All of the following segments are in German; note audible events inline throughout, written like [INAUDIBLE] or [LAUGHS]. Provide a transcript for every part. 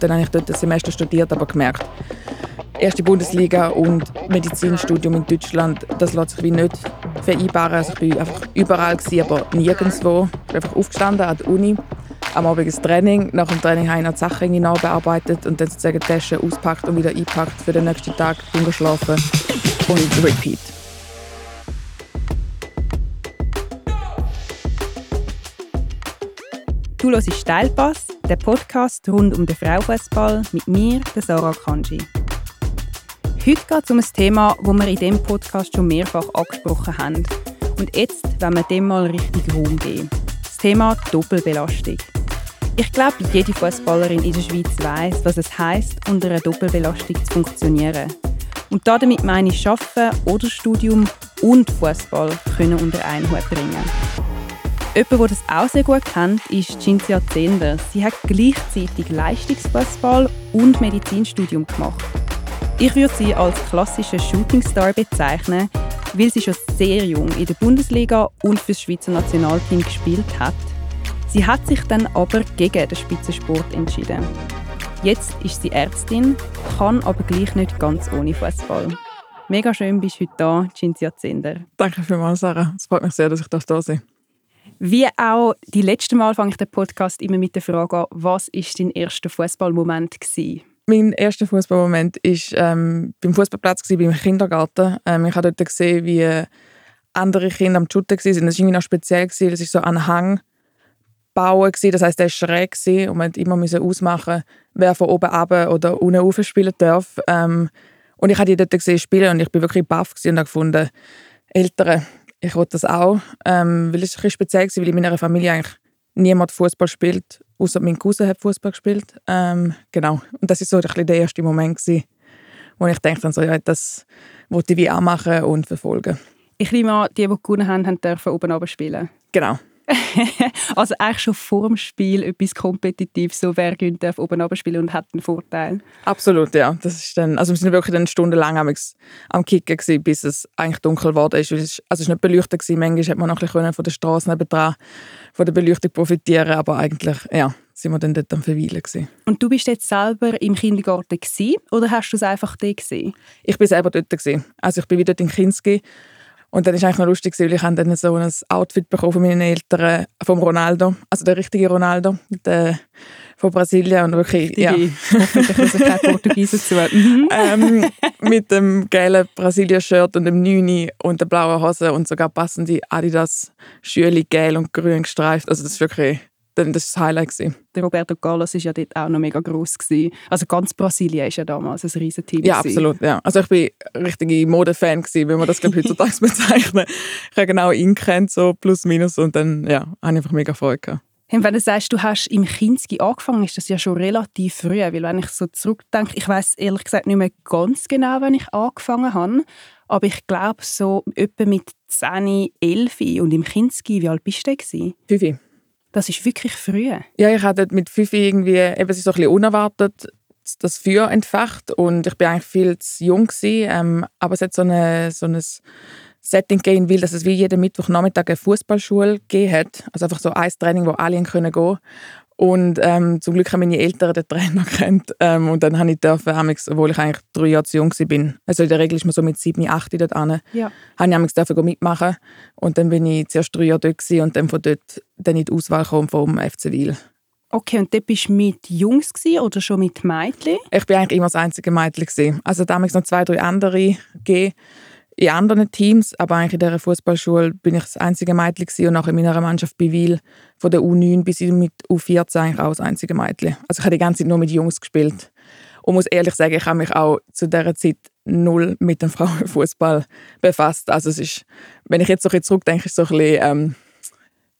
Dann habe ich dort ein Semester studiert, aber gemerkt, erste Bundesliga und Medizinstudium in Deutschland, das lässt sich wie nicht vereinbaren. Also ich war einfach überall, gewesen, aber nirgendwo. Ich bin einfach aufgestanden an der Uni, am Abend ein Training. Nach dem Training habe ich noch die Sachen nachbearbeitet und dann sozusagen die Tasche auspackt und wieder eingepackt für den nächsten Tag, schlafen und repeat. Du hörst Steilpass, der Podcast rund um den Frauenfußball mit mir, der Sarah Kanji. Heute geht es um ein Thema, das wir in diesem Podcast schon mehrfach angesprochen haben. Und jetzt wollen wir dem mal richtig Raum geben. Das Thema Doppelbelastung. Ich glaube, jede Fußballerin in der Schweiz weiß, was es heißt, unter einer Doppelbelastung zu funktionieren. Und damit meine ich Arbeiten oder Studium und Fußball können unter einen Hut bringen. Jemand, der das auch sehr gut kennt, ist Cinzia Zender. Sie hat gleichzeitig Leistungsfußball und Medizinstudium gemacht. Ich würde sie als klassische Shootingstar bezeichnen, weil sie schon sehr jung in der Bundesliga und für das Schweizer Nationalteam gespielt hat. Sie hat sich dann aber gegen den Spitzensport entschieden. Jetzt ist sie Ärztin, kann aber gleich nicht ganz ohne Fußball. Mega schön bist du heute da, Cinzia Zender. Danke vielmals, Sarah. Es freut mich sehr, dass ich da sein darf. Wie auch die letzte Mal fange ich den Podcast immer mit der Frage an, was ist dein erster Fußballmoment gewesen? Mein erster Fußballmoment war ähm, beim Fußballplatz beim Kindergarten. Ähm, ich habe dort gesehen, wie andere Kinder am Shooten waren. Das war irgendwie noch speziell. Es war so ein Hang bauen. Das heisst, der war schräg und man immer ausmachen, wer von oben runter oder unten rauf spielen darf. Ähm, und ich habe die dort gesehen spielen und ich bin wirklich baff und habe gefunden, Eltern, ich wollte das auch. Ähm, weil es ein bisschen speziell war, weil in meiner Familie eigentlich niemand Fußball spielt, außer mein Cousin hat Fußball gespielt. Ähm, genau. Und das war so ein der erste Moment, gewesen, wo ich dachte, so, ja, das wollte ich wie auch machen und verfolgen. Ich nehme an, die, die gewonnen haben, haben dürfen oben runter spielen. Genau. [LAUGHS] also eigentlich schon vor dem Spiel etwas kompetitiv, so wer gönnt darf oben spielen und hat einen Vorteil. Absolut, ja. Das ist dann, also wir sind wirklich dann stundenlang am, am Kicken gewesen, bis es eigentlich dunkel geworden ist. Also es war nicht beleuchtet gewesen. Manchmal hat man noch ein bisschen von der Straße nebenan von der Beleuchtung profitieren, aber eigentlich, ja, sind wir dann dort am Verweilen gewesen. Und du bist jetzt selber im Kindergarten gewesen, oder hast du es einfach dort gesehen? Ich bin selber dort gewesen. Also ich bin wieder in Kinski und dann ist eigentlich noch lustig, weil ich dann so ein Outfit bekommen von meinen Eltern, vom Ronaldo, also der richtige Ronaldo, der von Brasilien und wirklich, ja. Hoffentlich kein Portugiesen zu. Mhm. ähm, mit dem gelben Brasilien-Shirt und dem Neuni und der blauen Hose und sogar passende Adidas Schüle, gel und grün gestreift. Also das ist wirklich dann das, das Highlight. Gewesen. Der Roberto Carlos war ja dort auch noch mega groß. Gewesen. Also ganz Brasilien war ja damals ein riesen Team. Ja, absolut. Ja. Also ich war ein richtiger Modefan, gewesen, wenn man das glaub, heutzutage [LAUGHS] bezeichnen Ich habe genau ihn kennt, so plus minus. Und dann ja, habe ich einfach mega Freude gehabt. Wenn du sagst, du hast im Kinski angefangen, ist das ja schon relativ früh. Weil wenn ich so zurückdenke, ich weiß ehrlich gesagt nicht mehr ganz genau, wann ich angefangen habe. Aber ich glaube, so etwa mit 10, 11 und im Kinski, wie alt bist du denn? Fünf. Das ist wirklich früh. Ja, ich hatte mit fünf irgendwie, eben, es ist so ein bisschen unerwartet, das Feuer entfacht und ich bin eigentlich viel zu jung gewesen, ähm, aber es hat so, eine, so ein Setting gehen will, dass es wie jeden Mittwochnachmittag eine Fußballschule gegeben hat, also einfach so ein Training, wo alle können gehen und ähm, zum Glück haben meine Eltern den Trainer [LAUGHS] kennt ähm, und dann habe ich dürfen, obwohl ich eigentlich drei Jahre zu jung war, also in der Regel ist man so mit sieben, acht dort an, ja. habe ich dürfen mitmachen und dann bin ich zuerst drei Jahre dort und dann von dort dann in die Auswahl vom FC Wil. Okay, und dort bist du mit Jungs oder schon mit Mädchen? Ich war eigentlich immer das einzige Mädchen. Also damals noch zwei, drei andere gegeben in anderen Teams, aber eigentlich in dieser Fußballschule bin ich das einzige Mädchen und nachher in meiner Mannschaft bei Wil von der U9 bis mit U14 eigentlich auch das einzige Mädchen. Also ich habe die ganze Zeit nur mit Jungs gespielt und muss ehrlich sagen, ich habe mich auch zu dieser Zeit null mit dem [LAUGHS] Frauenfußball befasst. Also es ist, wenn ich jetzt so ein zurückdenke, ist so ein bisschen, ähm,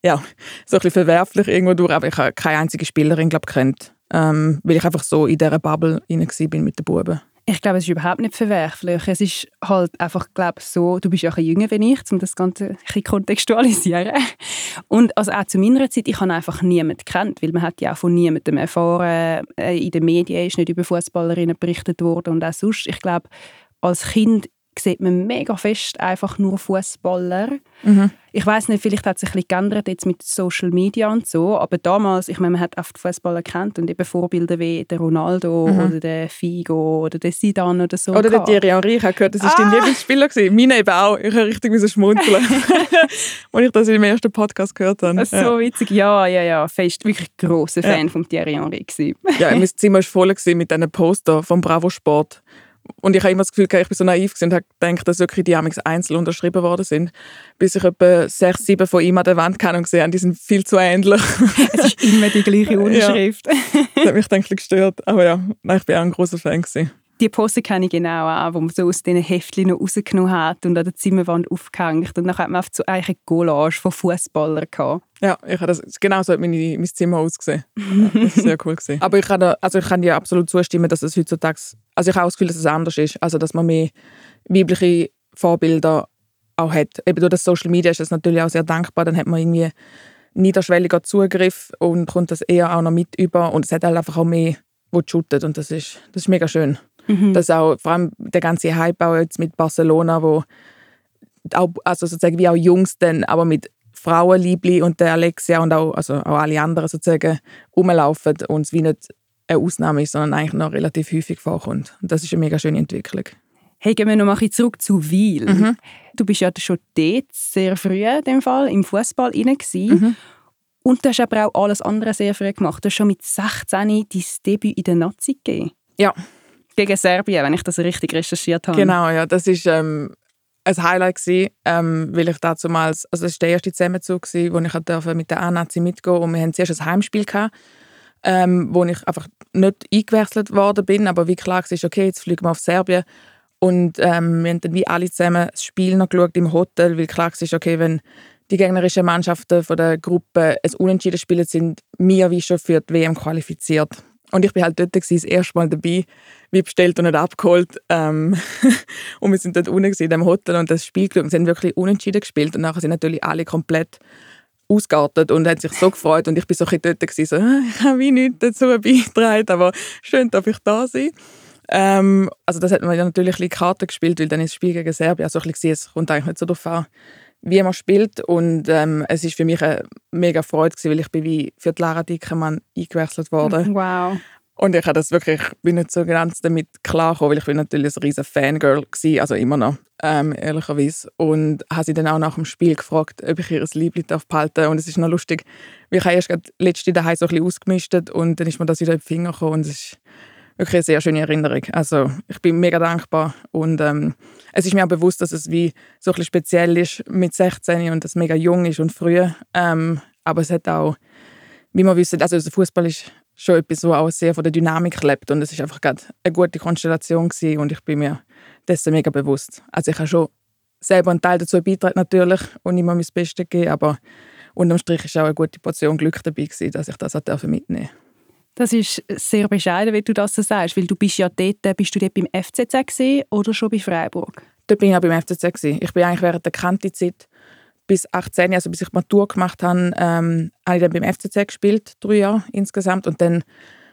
ja, so ein bisschen verwerflich irgendwo durch, aber ich habe keine einzige Spielerin glaube kennt, ähm, weil ich einfach so in dieser Bubble rein mit den Buben. Ich glaube, es ist überhaupt nicht verwerflich. Es ist halt einfach, glaube so, du bist ja ein jünger wie ich, um das Ganze ein kontextualisieren. Und also auch zu meiner Zeit, ich habe einfach niemanden kennt, weil man hat ja auch von niemandem erfahren. Äh, in den Medien ist nicht über Fußballerinnen berichtet worden und auch sonst. Ich glaube, als Kind sieht man mega fest einfach nur Fußballer. Mhm. Ich weiß nicht, vielleicht hat es sich ein bisschen geändert jetzt mit Social Media und so, aber damals, ich meine, man hat oft Fußballer kennt und eben Vorbilder wie der Ronaldo Mhm. oder der Figo oder der Zidane oder so. Oder der. Thierry Henry, ich habe gehört, das war dein Ah! Lieblingsspieler. gewesen. Meine eben auch. Ich habe richtig müssen schmunzeln, [LAUGHS] als ich das im ersten Podcast gehört habe. Ist so witzig. Ja, ja, ja. Fest wirklich grosser Fan von Thierry Henry gewesen. Ja, mein Zimmer war voll mit diesen Poster vom Bravo Sport. Und ich habe immer das Gefühl, ich bin so naiv und habe gedacht, dass wirklich die amigs einzeln unterschrieben worden sind. Bis ich etwa sechs, sieben von ihm an der Wand kann und gesehen habe, die sind viel zu ähnlich. [LAUGHS] Es ist immer die gleiche [LAUGHS] Unterschrift. [LAUGHS] das hat mich dann gestört. Aber ja, nein, ich bin auch ein großer Fan. Gewesen. Die Poster kenne ich genau auch, wo man so aus diesen Heftchen noch rausgenommen hat und an der Zimmerwand aufgehängt. Und dann hat man einfach so eine Collage von Fußballern gehabt. Ja, ich habe das, genau so hat meine, mein Zimmer ausgesehen. Ja, das war sehr cool. Gewesen. Aber ich kann, also ich kann dir absolut zustimmen, dass es heutzutage, also ich habe auch das Gefühl, dass es anders ist. Also dass man mehr weibliche Vorbilder auch hat. Eben durch das Social Media ist es natürlich auch sehr dankbar. Dann hat man irgendwie niederschwelliger Zugriff und kommt das eher auch noch mit über. Und es hat halt einfach auch mehr, wo shootet. Und das ist, das ist mega schön. Das auch, vor allem der ganze Hype auch jetzt mit Barcelona, wo auch, also sozusagen wie auch Jungs dann, aber mit Frauenliebli und der Alexia und auch, also auch alle anderen sozusagen rumlaufen und es wie nicht eine Ausnahme ist, sondern eigentlich noch relativ häufig vorkommt. Und das ist eine mega schöne Entwicklung. Hey, gehen wir noch mal zurück zu Wiel. Mhm. Du bist ja schon dort sehr früh in dem Fall, im Fußball inne Mhm. Und du hast aber auch alles andere sehr früh gemacht. Du hast schon mit 16 dein Debüt in der Nazi gegeben. Ja. Gegen Serbien, wenn ich das richtig recherchiert habe. Genau, ja, das ist ähm, ein Highlight gewesen, ähm, weil ich damals, also das war der erste Zusammenzug, gewesen, wo ich durfte mit der A-Nazi mitgehen und wir hatten zuerst ein Heimspiel gehabt, ähm, wo ich einfach nicht eingewechselt worden bin, aber wie klar war, okay, jetzt fliegen wir auf Serbien und ähm, wir haben dann wie alle zusammen das Spiel noch geschaut im Hotel, weil klar war, okay, wenn die gegnerischen Mannschaften von der Gruppe ein Unentschieden spielen, sind wir wie schon für die WM qualifiziert. Und ich bin halt dort gewesen, das erste Mal dabei, wie bestellt und nicht abgeholt. Ähm, [LAUGHS] und wir sind dort unten in dem Hotel und das Spiel geschaut. Und sie haben wirklich unentschieden gespielt und nachher sind natürlich alle komplett ausgeartet und haben sich so gefreut und ich bin so ein dort gewesen, so, «Ah, ich habe wie nichts dazu beigetragen, aber schön, darf ich da sein. Ähm, also das hat man ja natürlich ein bisschen Karten gespielt, weil dann ist das Spiel gegen Serbien so ein bisschen, es kommt eigentlich nicht so darauf an, wie man spielt und ähm, es ist für mich eine mega Freude gewesen, weil ich bin wie für die Lara Dickermann eingewechselt worden Wow. Und ich habe das wirklich, bin nicht so ganz damit klargekommen, weil ich bin natürlich ein riesen Fangirl war, also immer noch, ähm, ehrlicherweise. Und habe sie dann auch nach dem Spiel gefragt, ob ich ihr Liebling darf behalten Und es ist noch lustig, weil ich habe erst letzte daheim so ein bisschen ausgemistet und dann ist mir das wieder in die Finger gekommen und es ist wirklich eine sehr schöne Erinnerung. Also ich bin mega dankbar und ähm, es ist mir auch bewusst, dass es wie so ein bisschen speziell ist mit 16 und es mega jung ist und früh. Ähm, aber es hat auch, wie wir wissen, also Fußball ist schon etwas, was auch sehr von der Dynamik lebt und es ist einfach gerade eine gute Konstellation gewesen und ich bin mir dessen mega bewusst. Also ich habe schon selber einen Teil dazu beitragen natürlich und immer mein Bestes gegeben, aber unterm Strich ist auch eine gute Portion Glück dabei gewesen, dass ich das auch mitnehmen durfte. Das ist sehr bescheiden, wie du das so sagst, weil du bist ja dort, bist du dort beim FCZ gewesen oder schon bei Freiburg? Dort bin ich auch beim FCZ. Gewesen. Ich bin eigentlich während der Kanti-Zeit bis 18, also bis ich Matur gemacht habe, ähm, habe ich dann beim FCZ gespielt, drei Jahre insgesamt. Und dann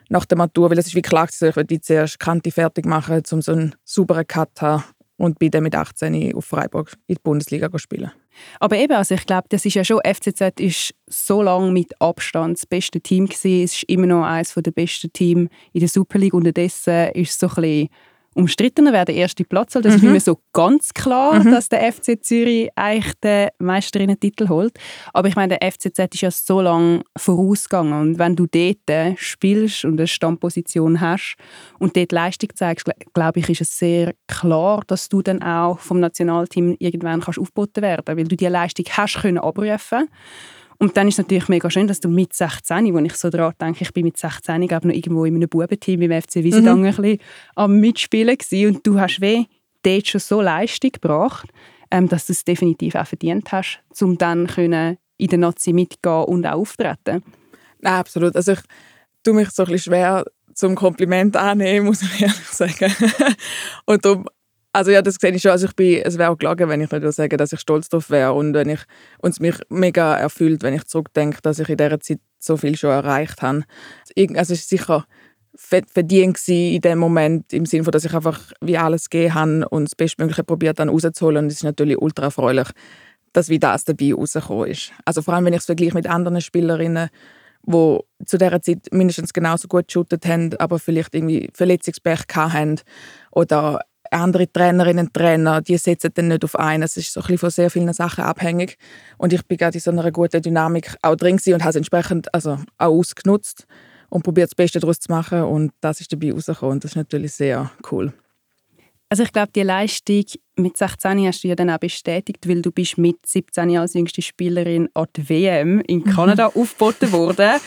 nach der Matur, weil es ist wie klar, ich wollte zuerst Kanti fertig machen, um so einen sauberen Cut zu haben. Und bin dann mit 18 auf Freiburg in die Bundesliga spielen. Aber eben, also ich glaube, das ist ja schon, FCZ ist so lange mit Abstand das beste Team gewesen. Es ist immer noch eines der besten Teams in der Super League. Unterdessen ist es so ein bisschen umstrittener, wer der erste Platz. Das ist nicht mehr so ganz klar, dass der FC Zürich eigentlich den Meisterinnen-Titel holt. Aber ich meine, der FCZ ist ja so lange vorausgegangen. Und wenn du dort spielst und eine Stammposition hast und dort Leistung zeigst, glaube ich, ist es sehr klar, dass du dann auch vom Nationalteam irgendwann kannst aufgeboten werden weil du diese Leistung hast können abrufen und dann ist es natürlich mega schön, dass du mit 16, wo ich so daran denke, ich bin mit 16, ich glaube noch irgendwo in einem Bubenteam beim FC Wiesendangen mhm. ein bisschen am Mitspielen gewesen. und du hast weh dort schon so Leistung gebracht, ähm, dass du es definitiv auch verdient hast, um dann können in der Nazi mitgehen und auch auftreten. Ja, absolut. Also ich tue mich so ein bisschen schwer zum Kompliment annehmen, muss ich [LAUGHS] ehrlich sagen. und darum also ja, das sehe ich schon. Also ich bin, es wäre auch gelogen, wenn ich nicht sagen dass ich stolz darauf wäre und wenn ich uns mich mega erfüllt, wenn ich zurückdenke, dass ich in dieser Zeit so viel schon erreicht habe. Also es ist sicher verdient in dem Moment, im Sinne dass ich einfach wie alles gegeben habe und das Bestmögliche probiert dann rauszuholen. Und es ist natürlich ultra erfreulich, dass wie das dabei rausgekommen ist. Also vor allem, wenn ich es vergleiche mit anderen Spielerinnen, die zu dieser Zeit mindestens genauso gut geshootet haben, aber vielleicht irgendwie Verletzungspech hatten oder andere Trainerinnen und Trainer, die setzen dann nicht auf einen. Es ist so ein bisschen von sehr vielen Sachen abhängig. Und ich bin gerade in so einer guten Dynamik auch drin und habe es entsprechend also auch ausgenutzt und probiert das Beste daraus zu machen. Und das ist dabei rausgekommen. Und das ist natürlich sehr cool. Also ich glaube, die Leistung mit 16 hast du ja dann auch bestätigt, weil du bist mit 17 als jüngste Spielerin an die WM in Kanada aufgeboten worden.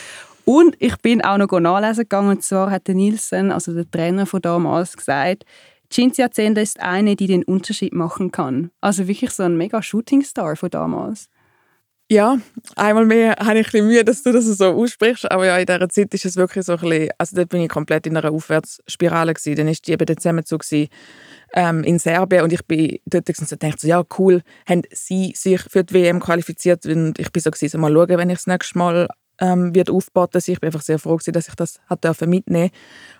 Und ich bin auch noch nachlesen gegangen, und zwar hat Nielsen, also der Trainer von damals, gesagt, Cinzia Zender ist eine, die den Unterschied machen kann. Also wirklich so ein mega Shootingstar von damals. Ja, einmal mehr habe ich ein bisschen Mühe, dass du das so aussprichst, aber ja, in dieser Zeit ist es wirklich so ein bisschen, also dort bin ich komplett in einer Aufwärtsspirale gewesen. Dann war die eben der Zusammenzug ähm, in Serbien und ich bin dort und dachte so, ja cool, haben sie sich für die WM qualifiziert und ich bin so gewesen, so mal schauen, wenn ich das nächste Mal ähm, wird aufgebaut. Ich bin einfach sehr froh gewesen, dass ich das hat mitnehmen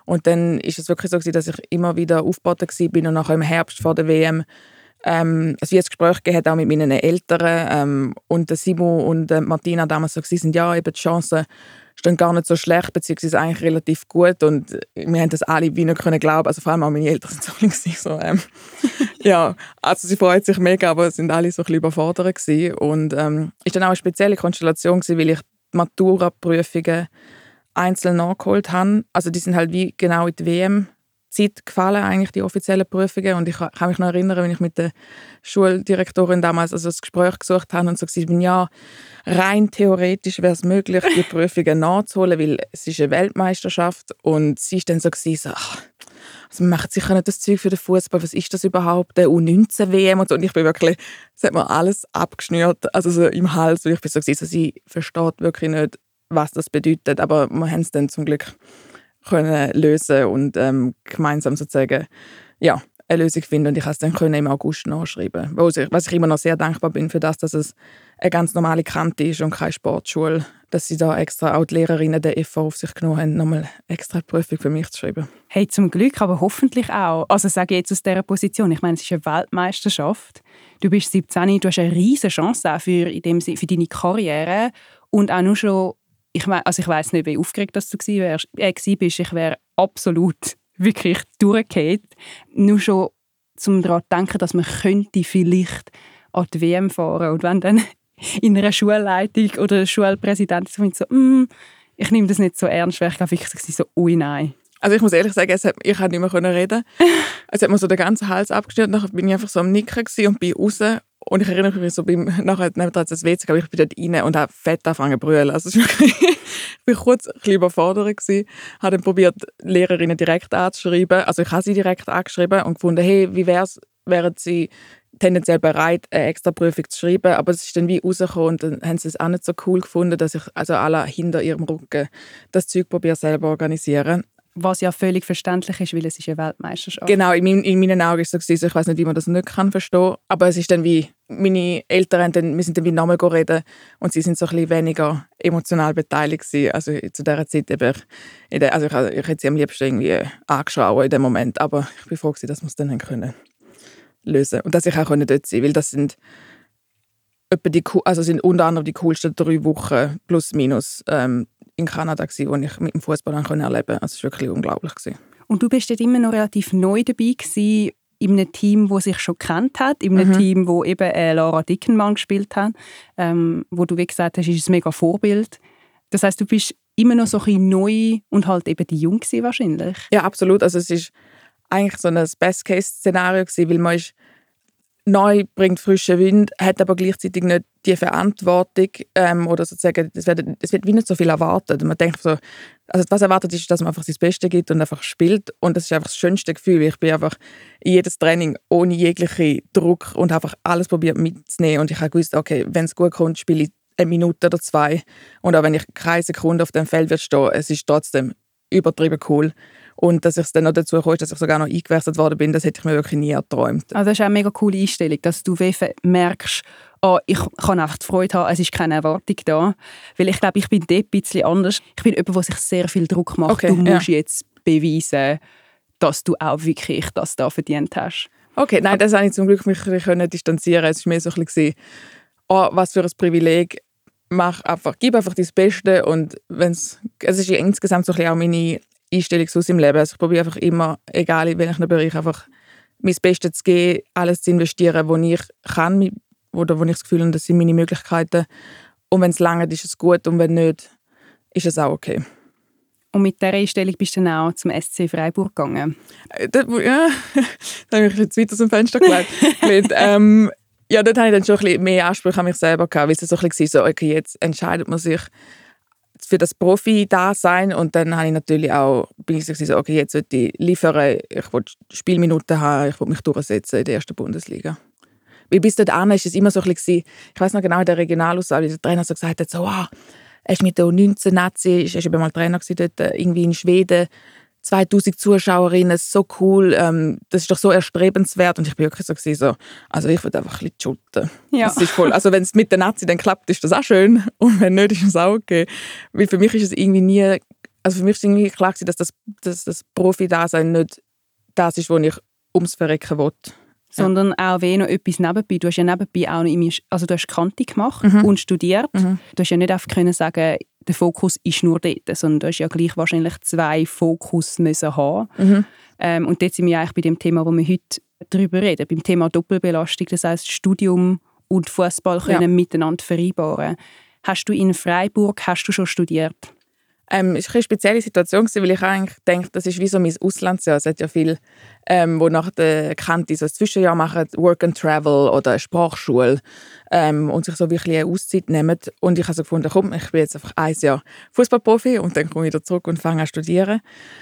Und dann ist es wirklich so gewesen, dass ich immer wieder aufgebaut bin und nachher im Herbst vor der WM ähm, also jetzt Gespräch gehabt auch mit meinen Eltern ähm, und der Simon und äh, Martina damals so sind ja eben die Chancen stehen gar nicht so schlecht beziehungsweise eigentlich relativ gut und wir haben das alle wie nicht können glauben also vor allem auch meine Eltern sind [LAUGHS] so ähm, [LAUGHS] ja also sie freuen sich mega aber sind alle so ein bisschen überfordert gewesen. und ähm, ist dann auch eine spezielle Konstellation gewesen, weil ich Matura-Prüfungen einzeln nachgeholt habe. Also die sind halt wie genau in die WM Zeit gefallen, eigentlich die offiziellen Prüfungen. Und ich kann mich noch erinnern, wenn ich mit der Schuldirektorin damals also das Gespräch gesucht habe und so gesagt bin, ja, rein theoretisch wäre es möglich, die [LAUGHS] Prüfungen nachzuholen, weil es ist eine Weltmeisterschaft. Und sie ist dann so, gewesen, so ach, also man macht sicher nicht das Zeug für den Fußball. Was ist das überhaupt? Der U19-WM und so. Und ich bin wirklich, das hat mir alles abgeschnürt, also so im Hals. Und ich bin so, gewesen, so sie versteht wirklich nicht, was das bedeutet. Aber wir haben es dann zum Glück können lösen und ähm, gemeinsam sozusagen ja, eine Lösung finden. Und ich konnte es dann im August nachschreiben. Was ich, was ich immer noch sehr dankbar bin für das, dass es eine ganz normale Kante ist und keine Sportschule. Dass sie da extra auch die Lehrerinnen der EV auf sich genommen haben, nochmal extra eine Prüfung für mich zu schreiben. Hey, zum Glück, aber hoffentlich auch. Also sage ich jetzt aus dieser Position, ich meine, es ist eine Weltmeisterschaft. Du bist 17, du hast eine riesige Chance für, in dem, für deine Karriere und auch nur schon ich, mein, also ich weiß nicht, wie aufgeregt dass du wärst, äh, bist. Ich wäre absolut [LAUGHS] wirklich durchgehend. Nur schon zum daran denken, dass man könnte vielleicht an die WM fahren und wenn dann in einer Schulleitung oder Schulpräsident so, so mm, ich nehme das nicht so ernst, wäre ich glaube wirklich so, ui nein. Also ich muss ehrlich sagen, hat, ich konnte nicht mehr reden. [LAUGHS] Es hat mir so den ganzen Hals abgeschnitten. Dann bin ich einfach so am Nicken und bin raus und ich erinnere mich so, beim, nachher neben das WC, aber ich bin dort rein und habe fett angefangen zu brüllen. Also [LAUGHS] ich war kurz ein bisschen überfordert gewesen, habe dann probiert, Lehrerinnen direkt anzuschreiben. Also ich habe sie direkt angeschrieben und gefunden, hey, wie wäre es, wären sie tendenziell bereit, eine extra Prüfung zu schreiben, aber es ist dann wie rausgekommen und dann haben sie es auch nicht so cool gefunden, dass ich also alle hinter ihrem Rücken das Zeug probiere selber organisieren. Was ja völlig verständlich ist, weil es ist eine Weltmeisterschaft. Genau, in, mein, in meinen Augen ist es so, ich weiß nicht, wie man das nicht kann verstehen, aber es ist dann wie, meine Eltern, dann, wir sind dann wie nochmal reden und sie sind so ein bisschen weniger emotional beteiligt gewesen. Also zu dieser Zeit eben, der, also ich, ich hätte sie am liebsten irgendwie angeschaut in dem Moment, aber ich bin froh gewesen, dass wir es dann können lösen und dass ich auch dort sein weil das sind die, also sind unter anderem die coolsten drei Wochen plus minus ähm, in Kanada, gewesen, wo ich mit dem Fußball erleben konnte. Also es war wirklich unglaublich. Gewesen. Und du bist dort immer noch relativ neu dabei gewesen, in einem Team, das sich schon kennt hat, in einem mhm. Team, wo eben äh, Lara Dickenmann gespielt hat, ähm, wo du wie gesagt hast, ist ein mega Vorbild. Das heißt, du bist immer noch so ein bisschen neu und halt eben die Jung wahrscheinlich. Ja, absolut. Also es ist eigentlich so ein Best-Case-Szenario weil man ist neu, bringt frischen Wind, hat aber gleichzeitig nicht die Verantwortung ähm, oder sozusagen, es wird, es wird wie nicht so viel erwartet. Man denkt so, also was erwartet ist, dass man einfach sein Bestes gibt und einfach spielt und das ist einfach das schönste Gefühl. Ich bin einfach in jedes Training ohne jeglichen Druck und einfach alles probiert mitzunehmen und ich habe gewusst, okay, wenn es gut kommt, spiele ich eine Minute oder zwei und auch wenn ich keine Sekunde auf dem Feld wird stehen, es ist trotzdem übertrieben cool. Und dass ich es dann noch dazu komme, dass ich sogar noch eingewechselt worden bin, das hätte ich mir wirklich nie erträumt. Also das ist auch eine mega coole Einstellung, dass du merkst, oh, ich kann einfach die Freude haben, es ist keine Erwartung da. Weil ich glaube, ich bin dort ein bisschen anders. Ich bin jemand, der sich sehr viel Druck macht. Okay, du musst ja. jetzt beweisen, dass du auch wirklich das da verdient hast. Okay, nein, das habe ich zum Glück mich können distanzieren. Es war mehr so ein bisschen, oh, was für ein Privileg. Mach einfach, gib einfach das Beste und wenn's, es ist insgesamt so ein bisschen auch meine Einstellung aus im Leben. Also ich probiere einfach immer, egal in welchem Bereich, einfach mein Bestes zu geben, alles zu investieren, wo ich kann oder wo ich das Gefühl habe, das sind meine Möglichkeiten. Und wenn es lange ist, ist es gut und wenn nicht, ist es auch okay. Und mit dieser Einstellung bist du dann auch zum SC Freiburg gegangen? Äh, ja, [LAUGHS] da habe ich jetzt weiter zum Fenster gelegt. [LAUGHS] ähm, ja, dort hatte ich dann schon ein bisschen mehr Ansprüche an mich selber gehabt, weil es so ein bisschen so, okay, jetzt entscheidet man sich für das Profi da sein und dann habe ich natürlich auch bin ich so, okay, jetzt will ich liefern, ich will Spielminuten haben, ich will mich durchsetzen in der ersten Bundesliga. Weil bis dahin ist es immer so ein bisschen, ich weiß noch genau in der Regionalauswahl, wie der Trainer so gesagt hat, so, wow, er ist mit der U19-Nazi, er war mal Trainer dort, äh, irgendwie in Schweden, 2000 Zuschauerinnen, so cool, ähm, das ist doch so erstrebenswert. Und ich bin wirklich so, so also ich würde einfach ein bisschen shooten. Ja. Das ist voll, also wenn es mit der Nazi dann klappt, ist das auch schön. [LAUGHS] Und wenn nicht, ist es auch okay. Weil für mich ist es irgendwie nie, also für mich ist irgendwie klar dass das, dass das Profi-Dasein nicht das ist, was ich ums Verrecken will sondern ja. auch wie noch etwas nebenbei. Du hast ja nebenbei auch noch also du hast Kante gemacht mhm. und studiert. Mhm. Du hast ja nicht einfach können sagen, der Fokus ist nur dort, sondern du hast ja gleich wahrscheinlich zwei Fokus müssen haben. Mhm. Ähm, und dort sind wir eigentlich bei dem Thema, wo wir heute darüber reden, beim Thema Doppelbelastung, das heißt Studium und Fußball können ja. miteinander vereinbaren. Hast du in Freiburg hast du schon studiert? Ähm, es war eine spezielle Situation, weil ich eigentlich denke, das ist wie so mein Auslandsjahr. Es hat ja viele, ähm, wo nach der Kante so ein Zwischenjahr machen, Work and Travel oder eine Sprachschule ähm, und sich so wirklich eine Auszeit nehmen. Und ich habe so gefunden, komm, ich bin jetzt einfach ein Jahr Fußballprofi und dann komme ich wieder zurück und fange an studieren.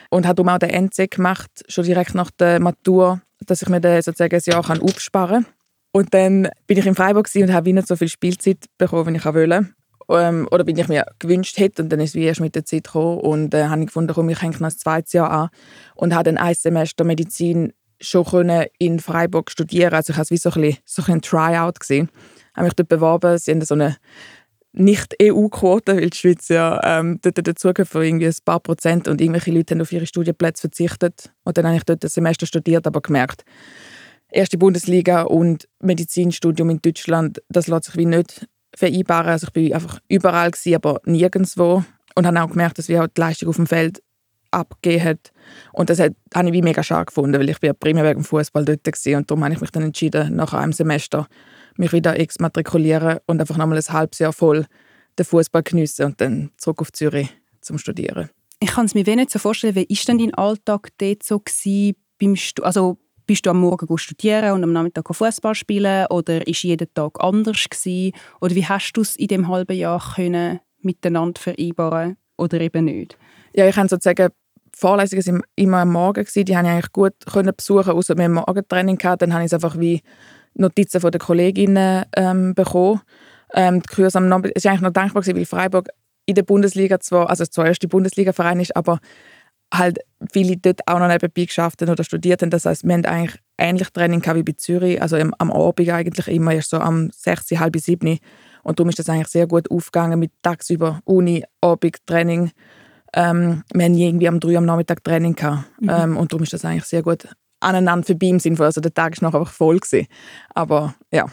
Und habe darum auch den NC gemacht, schon direkt nach der Matur, dass ich mir dann sozusagen ein Jahr aufsparen kann. Und dann bin ich in Freiburg und habe nicht so viel Spielzeit bekommen, wie ich wollte ähm, oder bin ich mir gewünscht hätte. Und dann ist es wie erst mit der Zeit gekommen. Und äh, habe ich gefunden, komm, ich hänge noch ein zweites Jahr an. Und habe dann ein Semester Medizin schon können in Freiburg studieren. Also ich habe es wie so ein, so ein Tryout gesehen. Habe mich dort beworben. Sie haben so eine nicht-EU-Quote, weil die Schweiz ja ähm, dort dazugehört für irgendwie ein paar Prozent und irgendwelche Leute haben auf ihre Studienplätze verzichtet. Und dann habe ich dort ein Semester studiert, aber gemerkt, erste Bundesliga und Medizinstudium in Deutschland, das lässt sich wie nicht vereinbaren. Also ich war einfach überall, gewesen, aber nirgendwo. Und habe auch gemerkt, dass wir halt die Leistung auf dem Feld abgegeben hat. Und das hat, habe ich wie mega schade gefunden, weil ich bin primär wegen Fußball dort war. Und darum habe ich mich dann entschieden, nach einem Semester mich wieder exmatrikulieren und einfach nochmal ein halbes Jahr voll den Fußball geniessen und dann zurück auf Zürich zum Studieren. Ich kann es mir wenig so vorstellen, wie war denn dein Alltag dort so gewesen, also bist du am Morgen studieren und am Nachmittag Fußball spielen oder ist jeden Tag anders gewesen? Oder wie hast du es in dem halben Jahr können miteinander vereinbaren oder eben nicht? Ja, ich kann sozusagen Vorlesungen sind immer am Morgen gewesen. Die konnte ich eigentlich gut können besuchen, außer wir Morgentraining gehabt. Dann habe ich einfach wie Notizen von den Kolleginnen ähm, bekommen. Ähm, es war eigentlich noch dankbar weil Freiburg in der Bundesliga zwar, also zwar erst die Bundesliga-Verein ist, aber halt viele dort auch noch nebenbei geschafft haben oder studiert haben. Das heißt, wir haben eigentlich ähnlich Training wie bei Zürich, also am Abend eigentlich immer erst so am 6, halb 7. Und darum ist das eigentlich sehr gut aufgegangen mit tagsüber Uni, Abend, Training. Ähm, wir haben irgendwie am 3 am Nachmittag Training gehabt. Mhm. Ähm, und darum ist das eigentlich sehr gut aneinander vorbei im Sinne von, also der Tag ist noch einfach voll gewesen. Aber ja,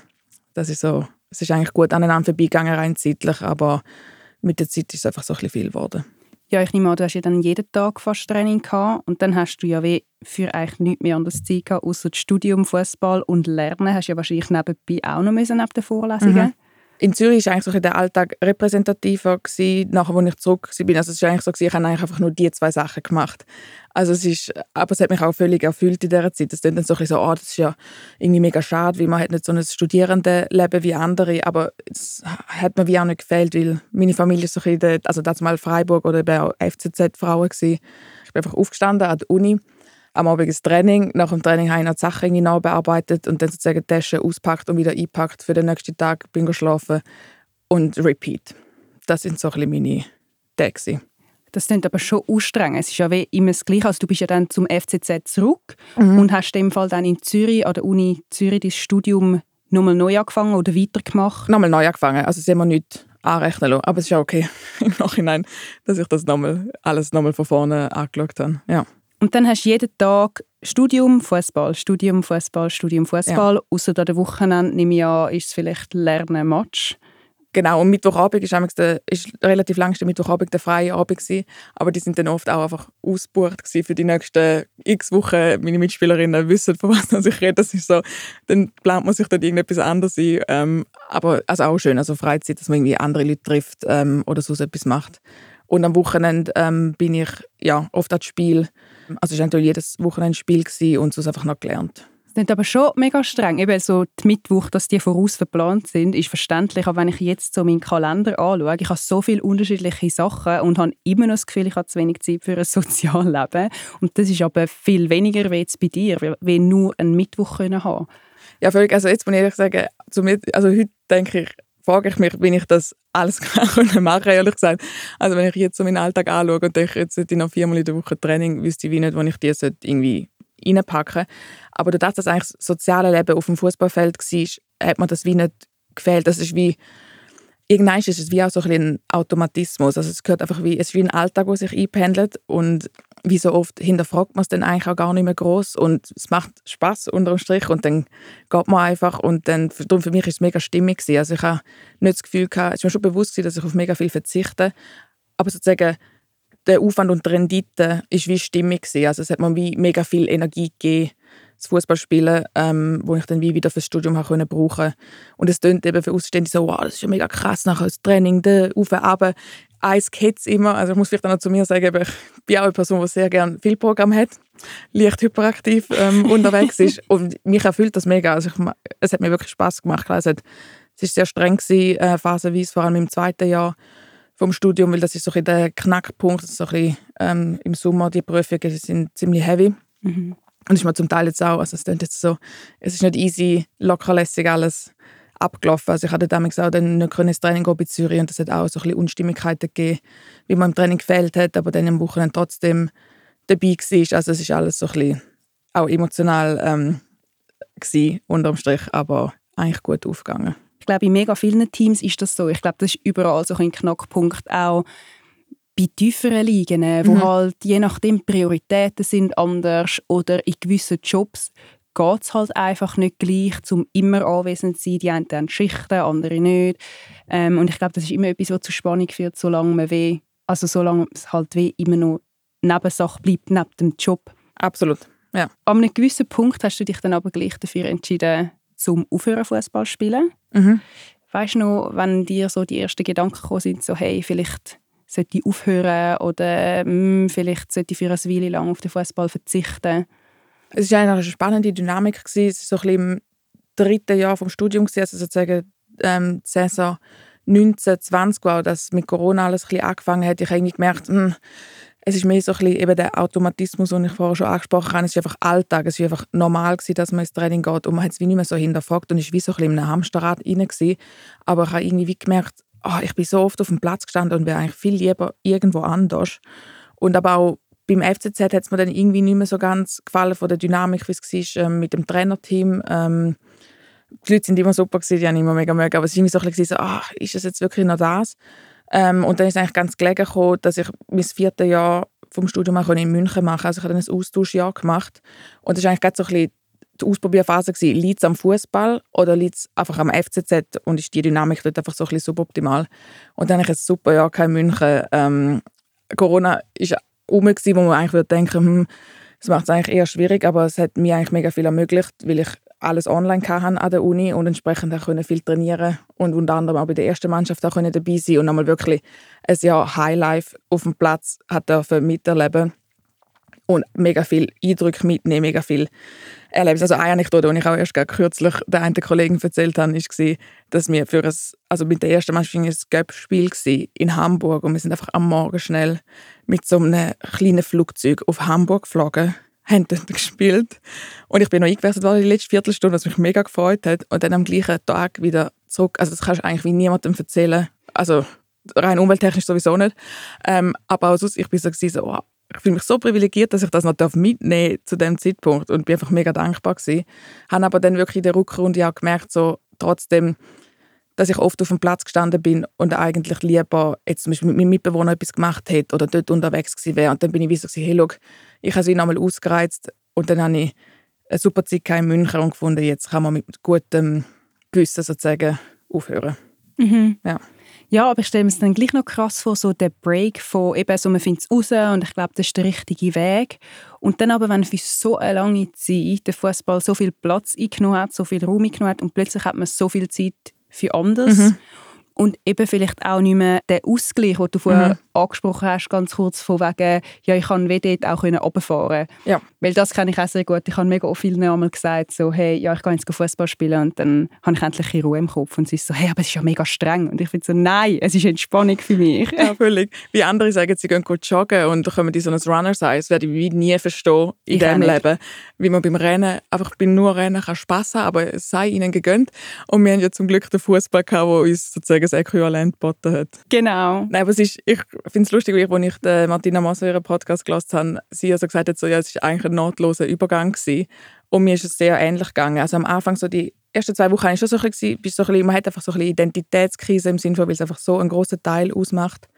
das ist so, es ist eigentlich gut aneinander vorbeigegangen rein zeitlich, aber mit der Zeit ist es einfach so ein bisschen viel geworden ja, ich nehme an, du hast ja dann jeden Tag fast Training gehabt und dann hast du ja wie für eigentlich nichts mehr anderes Zeit gehabt, außer das Studium, Fußball und Lernen. Hast du ja wahrscheinlich nebenbei auch noch müssen, neben den Vorlesungen. Mhm in Zürich war eigentlich so der Alltag repräsentativer gewesen, nachher, als ich zurück bin. Also es war eigentlich so, ich habe eigentlich einfach nur die zwei Sachen gemacht. Also es ist, aber es hat mich auch völlig erfüllt in dieser Zeit. Es klingt dann so so, oh, das ist ja irgendwie mega schade, weil man hat nicht so ein Studierendenleben wie andere, aber es hat mir wie auch nicht gefällt, weil meine Familie so ein bisschen, also das Freiburg oder auch FCZ-Frauen gewesen. Ich bin einfach aufgestanden an der Uni am Abend das Training. Nach dem Training habe ich noch die Sachen irgendwie nachbearbeitet und dann sozusagen die Tasche auspackt und wieder eingepackt für den nächsten Tag, bin geschlafen und repeat. Das sind so ein meine Tage. Das klingt aber schon anstrengend. Es ist ja wie immer das Gleiche. Also du bist ja dann zum FCZ zurück mhm. und hast in dem Fall dann in Zürich, an der Uni Zürich, dein Studium nochmal neu angefangen oder weitergemacht? Nochmal neu angefangen. Also sind wir nicht anrechnen lassen. Aber es ist auch okay [LAUGHS] im Nachhinein, dass ich das nochmal, alles nochmal von vorne angeschaut habe. Ja. Und dann hast du jeden Tag Studium, Fußball, Studium, Fußball, Studium, Fußball. Ja. Außer an den Wochenende nehme ich an, ist es vielleicht Lernen, Match. Genau, und Mittwochabend ist, der, ist relativ lang der Mittwochabend der freie Abend gewesen, aber die sind dann oft auch einfach ausgebucht für die nächsten x Wochen. Meine Mitspielerinnen wissen, von was ich rede. Das ist so, dann plant man sich dann irgendetwas anderes ein. Ähm, aber also auch schön, also Freizeit, dass man irgendwie andere Leute trifft ähm, oder so etwas macht. Und am Wochenende ähm, bin ich ja, oft das Spiel. Also es war natürlich jedes Wochenende Spiel und so einfach noch gelernt. Das ist aber schon mega streng. Eben so die Mittwoch, dass die voraus verplant sind, ist verständlich. Aber wenn ich jetzt so meinen Kalender anschaue, ich habe so viele unterschiedliche Sachen und habe immer noch das Gefühl, ich habe zu wenig Zeit für ein [LAUGHS] Sozialleben. Und das ist aber viel weniger wie jetzt bei dir, wie nur einen Mittwoch können haben. Ja, völlig. Also jetzt muss ich ehrlich sagen, also heute denke ich, frage ich mich, wie ich das alles [LAUGHS] machen kann, ehrlich gesagt. Also wenn ich jetzt so meinen Alltag anschaue und denke, jetzt sollte ich noch viermal in der Woche Training, wüsste ich wie nicht, wo ich die irgendwie reinpacken Aber dadurch, dass eigentlich das soziale Leben auf dem Fußballfeld war, hat mir das wie nicht gefehlt. Das ist wie, irgendwann ist es wie auch so ein, ein Automatismus. Also es gehört einfach wie, es ist wie ein Alltag, der sich einpendelt und wie so oft hinterfragt man es dann eigentlich auch gar nicht mehr groß und es macht Spaß unter dem Strich und dann geht man einfach und dann darum für mich ist es mega stimmig gewesen. Also ich habe nicht das Gefühl gehabt, es mir schon bewusst gewesen, dass ich auf mega viel verzichte, aber sozusagen der Aufwand und die Rendite ist wie stimmig gewesen. Also es hat mir wie mega viel Energie gegeben, das Fußballspielen, ähm, wo ich dann wie wieder fürs Studium habe können brauchen. Und es klingt eben für Außenstehende so, wow, das ist ja mega krass, nachher das Training, auf und runter. Eins geht's immer. Also ich muss vielleicht auch noch zu mir sagen, ich bin auch eine Person, die sehr gerne viel Programm hat, leicht hyperaktiv ähm, [LAUGHS] unterwegs ist und mich erfüllt das mega. Also ich, es hat mir wirklich Spaß gemacht. Also es war sehr streng gewesen, äh, phasenweise, vor allem im zweiten Jahr vom Studium, weil das ist so ein der Knackpunkt. So ein bisschen, ähm, Im Sommer die Prüfungen sind ziemlich heavy. Mhm. Und ist mir zum Teil jetzt auch, also es jetzt so, es ist nicht easy, lockerlässig alles abgelaufen. Also ich hatte damals auch dann nicht ins Training gehen bei Zürich und das hat auch so ein bisschen Unstimmigkeiten gegeben, wie man im Training gefällt hat, aber dann am Wochenende trotzdem dabei war. Also es ist alles so ein bisschen auch emotional ähm, gewesen, unterm Strich, aber eigentlich gut aufgegangen. Ich glaube, in mega vielen Teams ist das so. Ich glaube, das ist überall so ein Knackpunkt auch bei tieferen Ligen, wo mhm. halt je nachdem Prioritäten sind anders oder in gewissen Jobs geht es halt einfach nicht gleich, um immer anwesend zu sein. Die einen haben Schichten, andere nicht. Ähm, und ich glaube, das ist immer etwas, was zu Spannung führt, solange man weh, also solange es halt weh immer noch Nebensache bleibt, neben dem Job. Absolut, ja. An einem gewissen Punkt hast du dich dann aber gleich dafür entschieden, zum Aufhören Fußball zu spielen. Mhm. Weißt du noch, wenn dir so die ersten Gedanken gekommen sind, so hey, vielleicht sollte ich aufhören oder hm, vielleicht sollte ich für eine Weile lang auf den Fußball verzichten? Es war eine spannende Dynamik. Es war so im dritten Jahr vom Studium, also sozusagen ähm, die Saison 19, 20, wo das mit Corona alles ein bisschen angefangen hat. Ich habe irgendwie gemerkt, mh, hm, es ist mehr so ein bisschen eben der Automatismus, den ich vorher schon angesprochen habe. Es ist einfach Alltag. Es war einfach normal, gewesen, dass man ins Training geht und man hat es wie nicht mehr so hinterfragt und ist wie so ein bisschen in einem Hamsterrad rein. Gewesen. Aber ich habe irgendwie wie gemerkt, oh, ich bin so oft auf dem Platz gestanden und wäre eigentlich viel lieber irgendwo anders. Und aber auch beim FCZ hat es mir dann irgendwie nicht mehr so ganz gefallen von der Dynamik, wie es war ähm, mit dem Trainerteam. Ähm, die Leute sind immer super, die haben immer mega mögen, aber es war irgendwie so ein bisschen so, ach, ist das jetzt wirklich noch das? Ähm, und dann ist es eigentlich ganz gelegen gekommen, dass ich mein viertes Jahr vom Studium auch in München machen. Also ich habe dann ein Austauschjahr gemacht. Und das war eigentlich gerade so ein bisschen die Ausprobierphase. Liegt es am Fußball oder liegt es einfach am FCZ und ist die Dynamik dort einfach so ein bisschen suboptimal? Und dann hatte ich ein super Jahr in München. Ähm, Corona war um, wo man eigentlich würde denken, hm, das macht es eigentlich eher schwierig, aber es hat mir eigentlich mega viel ermöglicht, weil ich alles online hatte an der Uni und entsprechend auch viel trainieren und unter anderem auch bei der ersten Mannschaft auch dabei sein und einmal wirklich ein Jahr Highlife auf dem Platz hat dürfen miterleben und mega viel Eindrücke mitnehmen, mega viel erleben. Also eine Anekdote, die ich auch erst kürzlich den einen Kollegen erzählt habe, war, dass wir für ein, also mit der ersten Mannschaft ein Göpp-Spiel in Hamburg und wir sind einfach am Morgen schnell mit so einem kleinen Flugzeug auf Hamburg geflogen [LAUGHS] haben dort gespielt. Und ich bin noch eingewechselt worden die letzte Viertelstunde, was mich mega gefreut hat. Und dann am gleichen Tag wieder zurück. Also das kannst du eigentlich wie niemandem erzählen. Also rein umwelttechnisch sowieso nicht. Ähm, aber auch sonst, ich bin so, so oh, ich fühle mich so privilegiert, dass ich das noch mitnehmen zu dem Zeitpunkt und bin einfach mega dankbar gewesen. Habe aber dann wirklich in der Rückrunde auch gemerkt, so trotzdem dass ich oft auf dem Platz gestanden bin und eigentlich lieber jetzt zum Beispiel mit meinem Mitbewohner etwas gemacht hätte oder dort unterwegs gewesen wäre. Und dann bin ich wie so, hey, look, ich habe sie nochmal ausgereizt und dann habe ich eine super Zeit in München und gefunden, jetzt kann man mit gutem Gewissen sozusagen aufhören. Mhm. Ja. Ja, aber ich stelle mir es dann gleich noch krass vor, so der Break von eben so, man findet es raus und ich glaube, das ist der richtige Weg. Und dann aber, wenn für so eine lange Zeit der Fußball so viel Platz eingenommen hat, so viel Raum eingenommen hat und plötzlich hat man so viel Zeit für anderes. Mhm. Und eben vielleicht auch nicht mehr den Ausgleich, den du vorher Mhm. angesprochen hast, ganz kurz von wegen, ja, ich kann wie dort auch runterfahren Ja. Weil das kenne ich auch sehr gut. Ich habe mega vielen einmal gesagt, so, hey, ja, ich gehe jetzt Fußball spielen und dann habe ich endlich ein Ruhe im Kopf. Und sie ist so, hey, aber es ist ja mega streng. Und ich finde so, nein, es ist Entspannung für mich. Ja, völlig. Wie andere sagen, sie gehen gut joggen und dann kommen die so ein Runner-Sein. Das werde ich nie verstehen in Ich diesem. Leben. Wie man beim Rennen einfach bei nur Rennen kann Spass haben, aber es sei ihnen gegönnt. Und wir haben ja zum Glück den Fußball gehabt, der uns sozusagen das Äquivalent geboten hat. Genau. Nein, aber es ist, ich finde es lustig, als ich den Martina Moser ihren Podcast gelesen habe, sie also gesagt hat, so, ja, es ist eigentlich ein nahtloser Übergang gewesen. Und mir ist es sehr ähnlich gegangen. Also am Anfang, so die ersten zwei Wochen, war ich schon so ein bisschen, bist so ein bisschen, man hat einfach so ein bisschen Identitätskrise im Sinne von, weil es einfach so einen grossen Teil ausmacht.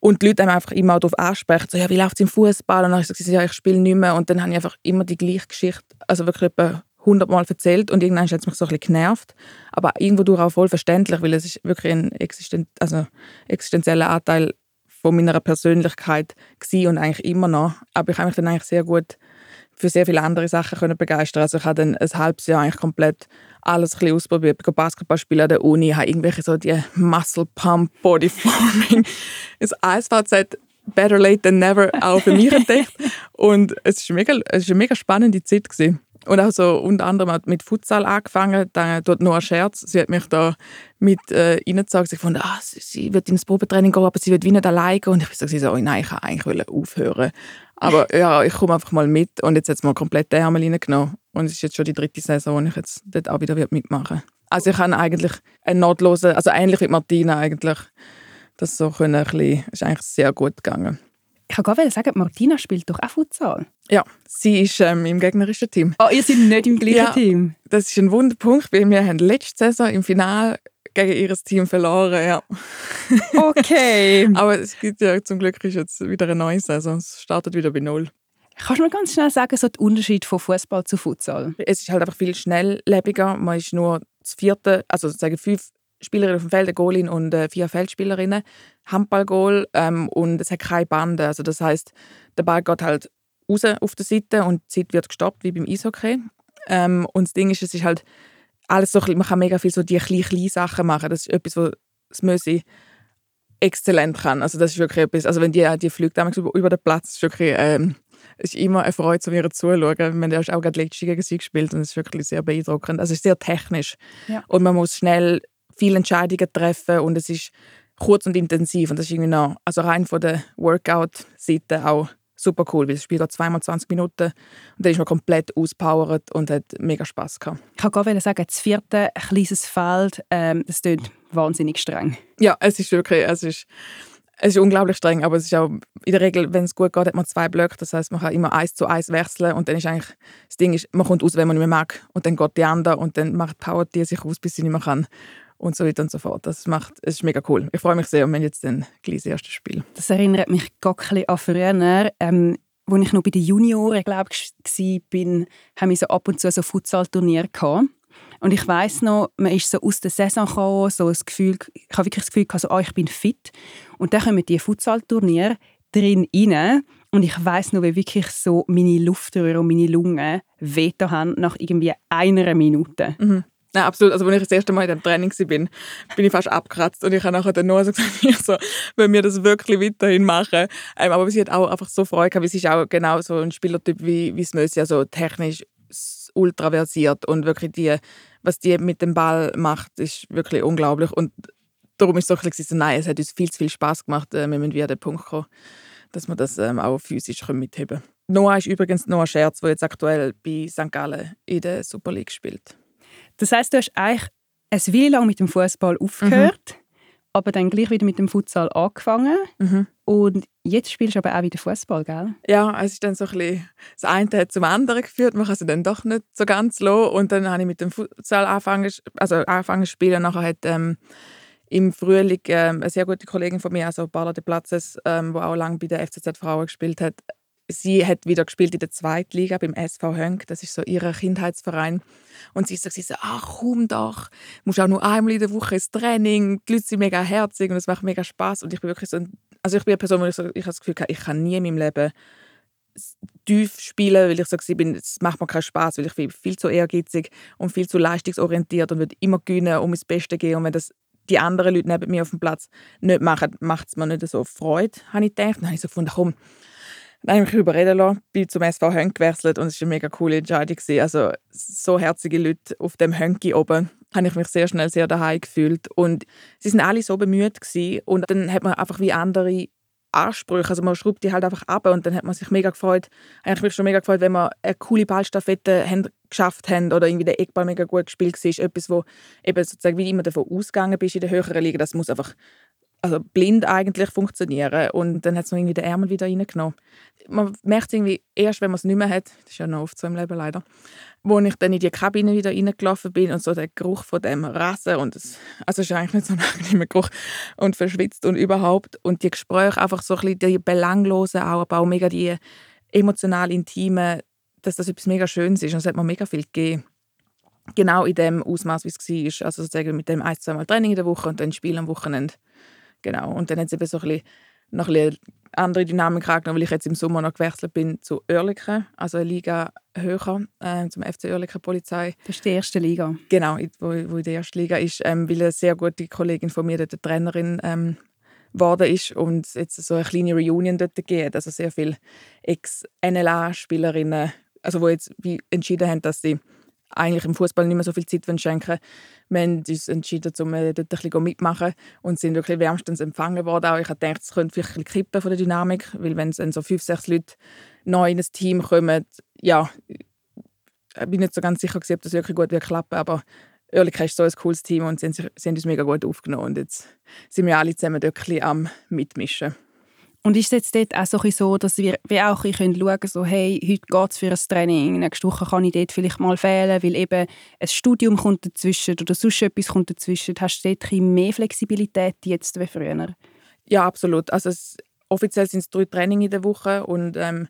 Und die Leute haben einfach immer darauf ansprechen, so, ja, wie läuft es im Fußball? Und dann habe ich gesagt, ja, ich spiele nicht mehr. Und dann habe ich einfach immer die gleiche Geschichte, also wirklich etwa 100 Mal erzählt und irgendwann hat es mich so ein bisschen genervt. Aber irgendwo durch auch voll verständlich, weil es ist wirklich ein existen also existenzieller Anteil von meiner Persönlichkeit war und eigentlich immer noch. Aber ich habe mich dann eigentlich sehr gut für sehr viele andere Sachen können begeistern. Also ich habe dann ein halbes Jahr eigentlich komplett alles ein bisschen ausprobiert. Ich Basketball spielen an der Uni, habe irgendwelche so die Muscle Pump, Body Forming, [LAUGHS] das ASVZ Better Late Than Never auch für mich entdeckt. Und es ist eine mega spannende Zeit gewesen. Und auch so unter anderem hat mit Futsal angefangen, dann dort nur ein Scherz. Sie hat mich da mit äh, reingezogen. Sie fand, ah, sie, sie wird ins Probetraining gehen, aber sie wird wie nicht alleine gehen. Und ich bin so, oh nein, ich wollte eigentlich aufhören. Aber [LAUGHS] ja, ich komme einfach mal mit. Und jetzt hat sie mal komplett den Ärmel reingenommen. Und es ist jetzt schon die dritte Saison, wo ich jetzt dort auch wieder mitmachen werde. Also ich habe eigentlich einen notlosen, also ähnlich wie Martina eigentlich, das so können, ein bisschen, ist eigentlich sehr gut gegangen. Ich wollte gerade sagen, Martina spielt doch auch Futsal. Ja, sie ist ähm, im gegnerischen Team. Oh, ihr seid nicht im [LAUGHS] gleichen Ja. Team. Das ist ein Wunderpunkt, weil wir haben letzte Saison im Finale gegen ihr Team verloren. Ja. [LAUGHS] Okay. Aber es gibt ja zum Glück ist jetzt wieder eine neue Saison. Es startet wieder bei Null. Kannst du mir ganz schnell sagen, so der Unterschied von Fußball zu Futsal? Es ist halt einfach viel schnelllebiger. Man ist nur das vierte, also sozusagen fünf Spielerinnen auf dem Feld, eine Goalin und äh, vier Feldspielerinnen. Handballgoal ähm, und es hat keine Bande. Also das heißt, der Ball geht halt raus auf der Seite und die Zeit wird gestoppt, wie beim Eishockey. Ähm, und das Ding ist, es ist halt alles so, man kann mega viel so die kleinen, kleinen Sachen machen. Das ist etwas, was das Mösi exzellent kann. Also das ist wirklich etwas, also wenn die, die fliegt über, über den Platz, ist wirklich, ähm, es ist immer eine Freude, zu ihr zuzuschauen. Wir haben erst auch gerade letztes gegen sie gespielt und es ist wirklich sehr beeindruckend. Also es ist sehr technisch Ja. und man muss schnell viele Entscheidungen treffen und es ist kurz und intensiv und das ist irgendwie noch, also rein von der Workout-Seite auch super cool, weil das Spiel geht zweimal 20 Minuten und dann ist man komplett auspowert und hat mega Spaß gehabt. Ich wollte gerade sagen, das vierte, ein kleines Feld, ähm, das klingt wahnsinnig streng. Ja, es ist wirklich, es ist, es ist unglaublich streng, aber es ist auch in der Regel, wenn es gut geht, hat man zwei Blöcke. Das heißt, man kann immer eins zu eins wechseln und dann ist eigentlich das Ding ist, man kommt aus, wenn man nicht mehr mag und dann geht die andere und dann macht powert die sich aus, bis sie nicht mehr kann und so weiter und so fort. Das macht, es ist mega cool. Ich freue mich sehr und wir haben jetzt dann gleich das erste Spiel. Das erinnert mich gar ein bisschen an früher, ähm, als ich noch bei den Junioren glaube ich, war, haben wir so ab und zu so Futsal-Turnier gehabt. Und ich weiß noch, man ist so aus der Saison gekommen, so das Gefühl, ich habe wirklich das Gefühl, gehabt, so, ah, ich bin fit. Und dann kommen die Futsal-Turnier drin rein. Und ich weiß noch, wie wirklich so meine Luftröhre und meine Lungen wehgetan haben nach irgendwie einer Minute. Nein, absolut. Also, als ich das erste Mal in dem Training war, bin ich fast abgekratzt. Und ich habe nachher dann nur so [LAUGHS] gesagt, ich so, wenn wir das wirklich weiterhin machen. Ähm, aber sie hat auch einfach so Freude gehabt, weil sie ist auch genau so ein Spielertyp wie, wie Smösi, also technisch ultra versiert und wirklich die, was die mit dem Ball macht, ist wirklich unglaublich. Und darum ist es so ein nein, es hat uns viel zu viel Spaß gemacht. Äh, wir an den Punkt kommen, dass wir das ähm, auch physisch können mitheben können. Noah ist übrigens Noah Scherz, der jetzt aktuell bei St. Gallen in der Super League spielt. Das heißt, du hast eigentlich ein Weile lang mit dem Fußball aufgehört, aber dann gleich wieder mit dem Futsal angefangen. Mhm. Und jetzt spielst du aber auch wieder Fußball, gell? Ja, es ist dann so ein bisschen, das eine hat zum anderen geführt, man kann sie dann doch nicht so ganz los. Und dann habe ich mit dem Futsal angefangen, also angefangen zu spielen. Nachher hat ähm, im Frühling ähm, eine sehr gute Kollegin von mir, also Balla de Platzes, ähm, die auch lange bei der FCZ Frauen gespielt hat, sie hat wieder gespielt in der zweiten Liga beim SV Hönk. Das ist so ihr Kindheitsverein. Und sie ist so, ach komm doch, musst auch nur einmal in der Woche ins Training. Die Leute sind mega herzig und es macht mega Spaß. Und ich bin wirklich so, also ich bin eine Person, wo ich, so, ich das Gefühl ich kann nie in meinem Leben tief spielen, weil ich so bin, es macht mir keinen Spaß, weil ich bin viel zu ehrgeizig und viel zu leistungsorientiert und würde immer gewinnen, um ins Beste gehen. Und wenn das die anderen Leute neben mir auf dem Platz nicht machen, macht es mir nicht so Freude, habe ich gedacht. Dann habe ich so gefunden, komm, dann habe ich mich überreden lassen, bin zum SV Hönk gewechselt und es war eine mega coole Entscheidung. Also so herzige Leute auf dem Hönki oben, habe ich mich sehr schnell sehr daheim gefühlt. Und sie sind alle so bemüht gewesen. und dann hat man einfach wie andere Ansprüche, also man schraubt die halt einfach ab und dann hat man sich mega gefreut, eigentlich mich schon mega gefreut, wenn wir eine coole Ballstaffette haben, geschafft haben oder irgendwie der Eckball mega gut gespielt war, etwas, wo eben sozusagen wie immer davon ausgegangen bist in der höheren Liga, das muss einfach also blind eigentlich funktionieren. Und dann hat es noch irgendwie den Ärmel wieder reingenommen. Man merkt es irgendwie erst, wenn man es nicht mehr hat, das ist ja noch oft so im Leben leider, wo ich dann in die Kabine wieder reingelaufen bin und so der Geruch von dem Rasen und es, also es ist eigentlich nicht so ein [LAUGHS] angenehmer Geruch und verschwitzt und überhaupt und die Gespräche einfach so ein bisschen die belanglosen, auch, aber auch mega die emotional intime, dass das etwas mega Schönes ist und es hat mir mega viel gegeben genau in dem Ausmaß, wie es war. Also sozusagen mit dem ein, zweimal Training in der Woche und dann Spiel am Wochenende. Genau. Und dann hat es eben so ein bisschen, noch ein bisschen andere Dynamik angenommen, weil ich jetzt im Sommer noch gewechselt bin zu Oerlikon, also eine Liga höher, äh, zum FC Oerlikon Polizei. Das ist die erste Liga. Genau, wo, wo in der ersten Liga ist, ähm, weil eine sehr gute Kollegin von mir, die Trainerin, ähm, geworden ist und jetzt so eine kleine Reunion dort geht. Also sehr viele Ex-NLA-Spielerinnen, also wo jetzt wie entschieden haben, dass sie eigentlich im Fußball nicht mehr so viel Zeit schenken Wir haben uns entschieden, um dort ein bisschen mitmachen und sind wirklich wärmstens empfangen worden. Auch ich habe gedacht, es könnte vielleicht ein kippen von der Dynamik, weil wenn dann so fünf, sechs Leute neu in ein Team kommen, ja, ich bin nicht so ganz sicher, ob das wirklich gut wird klappen, aber Oerlikon ist so ein cooles Team und sie haben, sie haben uns mega gut aufgenommen und jetzt sind wir alle zusammen dort ein bisschen am Mitmischen. Und ist es jetzt dort auch so, dass wir wie auch ein schauen können, so, hey, heute geht es für ein Training, nächste Woche kann ich dort vielleicht mal fehlen, weil eben ein Studium kommt dazwischen oder sonst etwas kommt dazwischen. Hast du dort mehr Flexibilität jetzt wie früher? Ja, absolut. Also es, offiziell sind es drei Trainings in der Woche und ähm,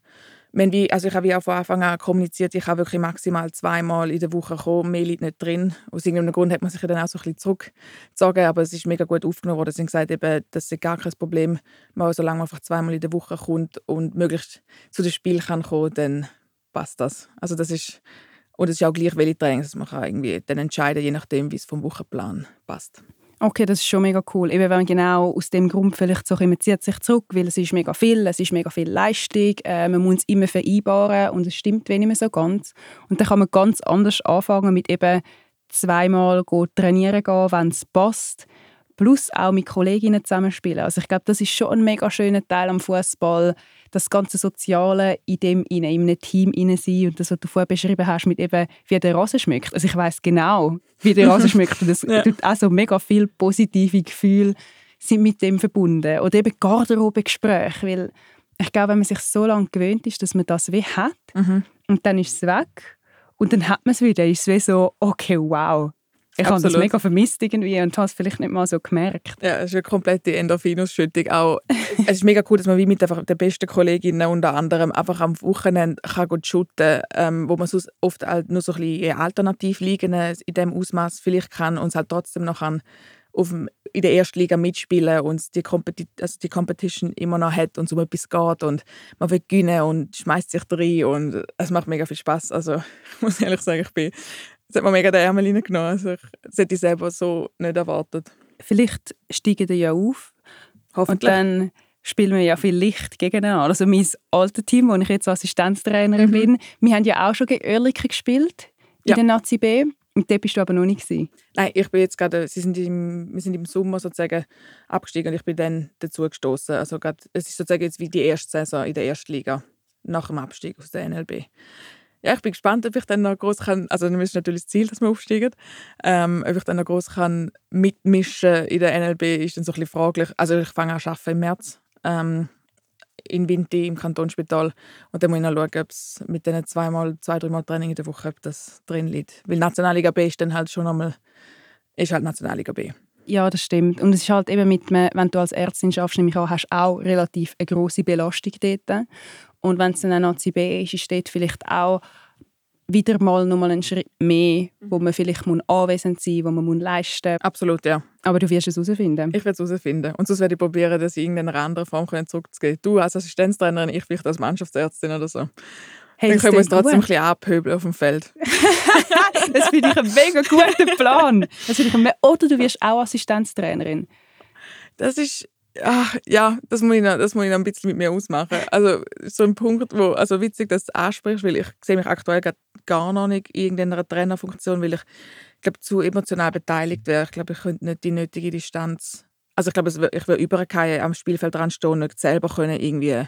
wenn wir, also ich habe ja von Anfang an kommuniziert, ich habe wirklich maximal zweimal in der Woche kommen, mehr Leute nicht drin. Aus irgendeinem Grund hat man sich dann auch so ein bisschen zurückgezogen, aber es ist mega gut aufgenommen worden. Sie haben gesagt, eben, das ist gar kein Problem, mal, solange man einfach zweimal in der Woche kommt und möglichst zu dem Spiel kann kommen, dann passt das. Also das ist, und es ist auch gleich welche Trainings, man kann irgendwie dann entscheiden, je nachdem, wie es vom Wochenplan passt. Okay, das ist schon mega cool. Eben, wenn man genau aus dem Grund vielleicht so man zieht sich zurück, weil es ist mega viel, es ist mega viel Leistung, äh, man muss es immer vereinbaren und es stimmt wenig mehr so ganz. Und dann kann man ganz anders anfangen mit eben zweimal trainieren gehen, wenn es passt plus auch mit Kolleginnen zusammenspielen. Also ich glaube, das ist schon ein mega schöner Teil am Fußball, das ganze Soziale in dem in einem Team sein und das, was du vorher beschrieben hast, mit eben wie der Rasen schmeckt. Also ich weiß genau, wie der Rasen [LAUGHS] schmeckt und das ja. tut auch so mega viel positive Gefühle sind mit dem verbunden oder eben Garderobegespräche, weil ich glaube, wenn man sich so lange gewöhnt ist, dass man das wie hat mhm. und dann ist es weg und dann hat man es wieder, ist es wie so, okay, wow, ich habe das mega vermisst irgendwie und habe es vielleicht nicht mal so gemerkt. Ja, es ist eine komplette Endorphinausschüttung. Auch, es ist mega cool, dass man wie mit einfach der besten Kollegin unter anderem einfach am Wochenende kann shooten ähm, wo man sonst oft halt nur so ein bisschen alternativ liegen in diesem Ausmaß vielleicht kann und es halt trotzdem noch kann auf dem, in der ersten Liga mitspielen und die, Competi also die Competition immer noch hat und so etwas geht und man will gewinnen und schmeißt sich rein und es macht mega viel Spaß. Also [LAUGHS] ich muss ehrlich sagen, ich bin das hat mir mega den Ärmel reingenommen. Also ich, das hätte ich selber so nicht erwartet. Vielleicht steigen die ja auf. Hoffentlich. Und dann spielen wir ja viel Licht gegeneinander. Also mein altes Team, wo ich jetzt Assistenztrainerin mhm. bin, wir haben ja auch schon gegen Oerlikon gespielt in ja. der Nazi B. Und dort bist du aber noch nicht gewesen. Nein, ich bin jetzt gerade, sie sind im, wir sind im Sommer sozusagen abgestiegen und ich bin dann dazu gestoßen. Also gerade, es ist sozusagen jetzt wie die erste Saison in der ersten Liga nach dem Abstieg aus der NLB. Ja, ich bin gespannt, ob ich dann noch groß kann, also dann ist natürlich das Ziel, dass wir aufsteigen, ähm, ob ich dann noch groß kann mitmischen in der NLB, ist dann so ein bisschen fraglich. Also ich fange an arbeiten im März ähm, in Winti im Kantonsspital und dann muss ich noch schauen, ob es mit diesen zweimal, zwei, dreimal Training in der Woche, ob das drin liegt. Weil Nationalliga B ist dann halt schon einmal, ist halt Nationalliga B. Ja, das stimmt. Und es ist halt eben mit, wenn du als Ärztin schaffst, nämlich auch, hast du auch relativ eine grosse Belastung dort. Und wenn es dann ein ACB ist, ist dort vielleicht auch wieder mal nochmal einen Schritt mehr, wo man vielleicht muss anwesend sein muss, wo man leisten muss. Absolut, ja. Aber du wirst es herausfinden. Ich werde es herausfinden. Und sonst werde ich probieren, das in irgendeiner anderen Form zurückzugeben. Du als Assistenztrainerin, ich vielleicht als Mannschaftsärztin oder so. Hey, dann können wir uns trotzdem ein bisschen abhöbeln auf dem Feld. [LAUGHS] das finde ich ein mega guter Plan. Das ich ein Oder du wirst auch Assistenztrainerin. Das ist Ach, ja, das muss, ich noch, das muss ich noch ein bisschen mit mir ausmachen. Also so ein Punkt, wo, also witzig, dass du ansprichst, weil ich sehe mich aktuell gar noch nicht in irgendeiner Trainerfunktion, weil ich glaube, zu emotional beteiligt wäre. Ich glaube, ich könnte nicht die nötige Distanz, also ich glaube, ich würde übergehen am Spielfeld dran stehen und nicht selber können irgendwie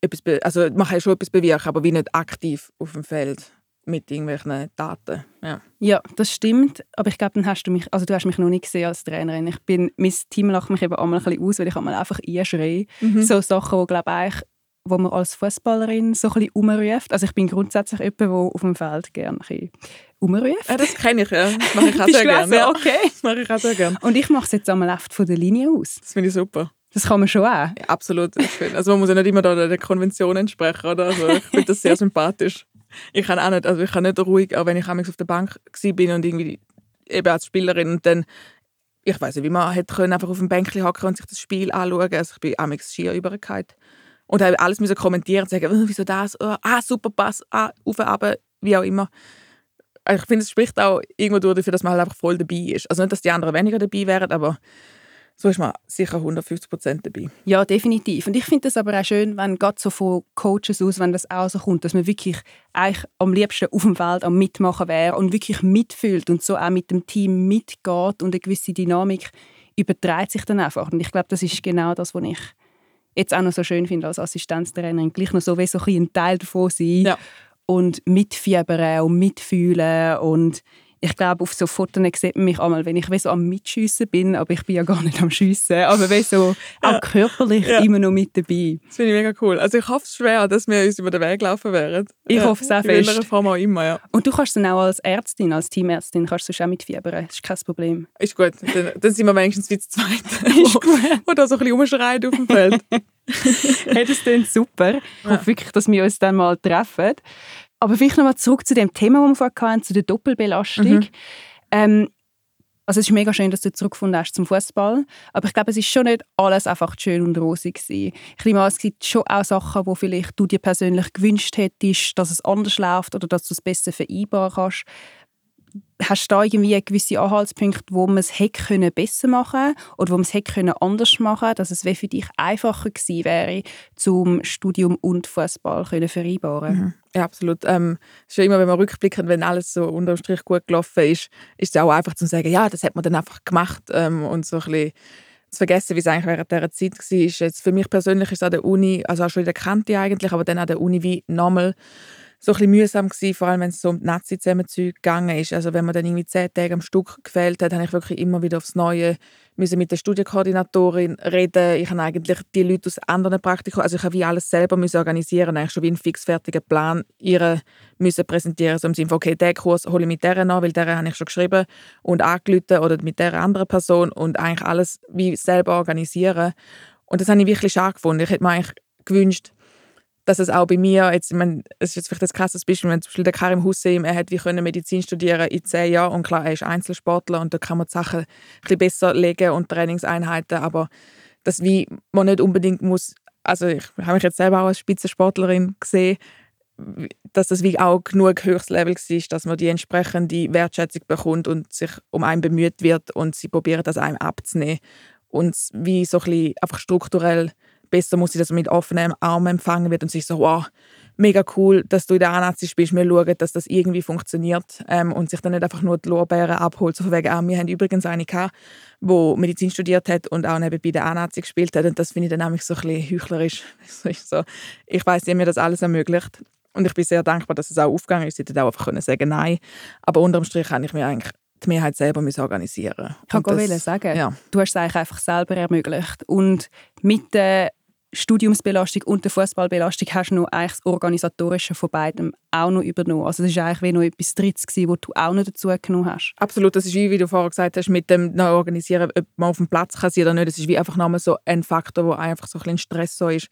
etwas, also man kann schon etwas bewirken, aber wie nicht aktiv auf dem Feld mit irgendwelchen Daten. Ja. ja, das stimmt. Aber ich glaube, dann hast du mich, also du hast mich noch nicht gesehen als Trainerin. Ich bin, mein Team lacht mich eben einmal ein bisschen aus, weil ich einmal einfach einschreie. Mhm. So Sachen, wo glaube ich wo man als Fußballerin so ein bisschen umruft. Also ich bin grundsätzlich jemand, der auf dem Feld gerne ein umruft. Ja, das kenne ich, ja. Das mache ich [LAUGHS] auch sehr gerne. Ja. Okay. Das mache ich auch sehr gerne. Und ich mache es jetzt einmal oft von der Linie aus. Das finde ich super. Das kann man schon auch. Ja, absolut. Also man muss ja nicht immer da der Konvention entsprechen, oder? Also ich finde das sehr [LAUGHS] sympathisch ich kann auch nicht, also ich kann nicht ruhig, auch wenn ich auf der Bank bin und irgendwie eben als Spielerin und dann ich weiß nicht, wie man hätte können, einfach auf dem Bänkchen hocken und sich das Spiel anschauen. Also ich bin amix schier übergekommen. Und habe alles müssen kommentieren und sagen, oh, wieso das? Oh, ah, super Pass, ah, auf, aber wie auch immer. Also ich finde, es spricht auch irgendwo dafür, dass man halt einfach voll dabei ist. Also nicht, dass die anderen weniger dabei wären, aber so ist man sicher 150 Prozent dabei. Ja, definitiv. Und ich finde es aber auch schön, wenn gerade so von Coaches aus, wenn das auch so kommt, dass man wirklich eigentlich am liebsten auf dem Feld am Mitmachen wäre und wirklich mitfühlt und so auch mit dem Team mitgeht und eine gewisse Dynamik überträgt sich dann einfach. Und ich glaube, das ist genau das, was ich jetzt auch noch so schön finde als Assistenztrainerin, gleich noch so wie so ein Teil davon sein ja. und mitfiebern und mitfühlen und ich glaube, auf so Fotos sieht man mich einmal, wenn ich so am Mitschiessen bin, aber ich bin ja gar nicht am Schiessen, aber so ja. auch körperlich ja. immer noch mit dabei. Das finde ich mega cool. Also ich hoffe es schwer, dass wir uns über den Weg laufen werden. Ich ja, hoffe es auch fest. In welcher Form auch immer, ja. Und du kannst dann auch als Ärztin, als Teamärztin, kannst du auch mitfiebern. Das ist kein Problem. Ist gut. Dann, dann sind wir wenigstens wie zu zweit. [LAUGHS] Ist gut. Wo da so ein bisschen rumschreien auf dem Feld. [LAUGHS] hey, das klingt super. Ich hoffe wirklich, dass wir uns dann mal treffen. Aber vielleicht nochmal zurück zu dem Thema, das wir vorhin hatten, zu der Doppelbelastung. Mhm. Ähm, also es ist mega schön, dass du zurückgefunden hast zum Fußball, aber ich glaube, es ist schon nicht alles einfach schön und rosig gewesen. Ich nehme an, es gibt schon auch Sachen, wo vielleicht du dir persönlich gewünscht hättest, dass es anders läuft oder dass du es besser vereinbaren kannst hast du da irgendwie gewisse Anhaltspunkte, wo man es hätte können besser machen oder wo man es hätte können anders machen dass es für dich einfacher gewesen wäre, zum Studium und Fußball können vereinbaren mhm. Ja, absolut. Ähm, ist ja immer, wenn man rückblicken, wenn alles so unterm Strich gut gelaufen ist, ist es auch einfach zu sagen, ja, das hat man dann einfach gemacht ähm, und so ein bisschen zu vergessen, wie es eigentlich während dieser Zeit war. Jetzt für mich persönlich ist es an der Uni, also auch schon in der Kante eigentlich, aber dann an der Uni wie nochmal so ein bisschen mühsam gewesen, vor allem wenn es so um die Nazi-Zusammenzüge gegangen ist. Also wenn man dann irgendwie zehn Tage am Stück gefehlt hat, habe ich wirklich immer wieder aufs Neue müssen mit der Studienkoordinatorin reden. Ich habe eigentlich die Leute aus anderen Praktika, also ich habe wie alles selber müssen organisieren, eigentlich schon wie einen fixfertigen Plan ihre müssen präsentieren, so im Sinne von, okay, den Kurs hole ich mit der an, weil der habe ich schon geschrieben und angerufen oder mit der anderen Person und eigentlich alles wie selber organisieren. Und das habe ich wirklich schade gefunden. Ich hätte mir eigentlich gewünscht, dass es auch bei mir, jetzt, ich meine, es ist jetzt vielleicht ein krasses Beispiel, wenn zum Beispiel der Karim Hussein, er hat wie können Medizin studieren in zehn Jahren und klar, er ist Einzelsportler und da kann man die Sachen ein bisschen besser legen und Trainingseinheiten, aber dass wie man nicht unbedingt muss, also ich habe mich jetzt selber auch als Spitzensportlerin gesehen, dass das wie auch genug höchstes Level ist, dass man die entsprechende Wertschätzung bekommt und sich um einen bemüht wird und sie probieren das einem abzunehmen und wie so ein bisschen einfach strukturell besser muss ich das mit offenen Armen empfangen wird und sich so, wow, mega cool, dass du in der A-Nazi spielst, wir schauen, dass das irgendwie funktioniert ähm, und sich dann nicht einfach nur die Lorbeeren abholt, so von wegen, ah, wir haben übrigens eine gehabt, die Medizin studiert hat und auch nebenbei der A-Nazi gespielt hat und das finde ich dann nämlich so ein bisschen heuchlerisch. [LAUGHS] so, ich weiß, ihr mir das alles ermöglicht Und ich bin sehr dankbar, dass es auch aufgegangen ist. Sie hätten auch einfach können sagen nein. Aber unterm Strich habe ich mir eigentlich die Mehrheit selber organisieren Ich wollte sagen, ja. du hast es eigentlich einfach selber ermöglicht. Und mit der Studiumsbelastung und der Fußballbelastung hast du noch eigentlich das Organisatorische von beidem auch noch übernommen. Also das war eigentlich wie noch etwas Drittes, gewesen, was du auch noch dazu genommen hast. Absolut, das ist wie, wie du vorher gesagt hast, mit dem Organisieren, ob man auf dem Platz kann oder nicht, das ist wie einfach nochmal so ein Faktor, wo einfach so ein bisschen Stress so ist.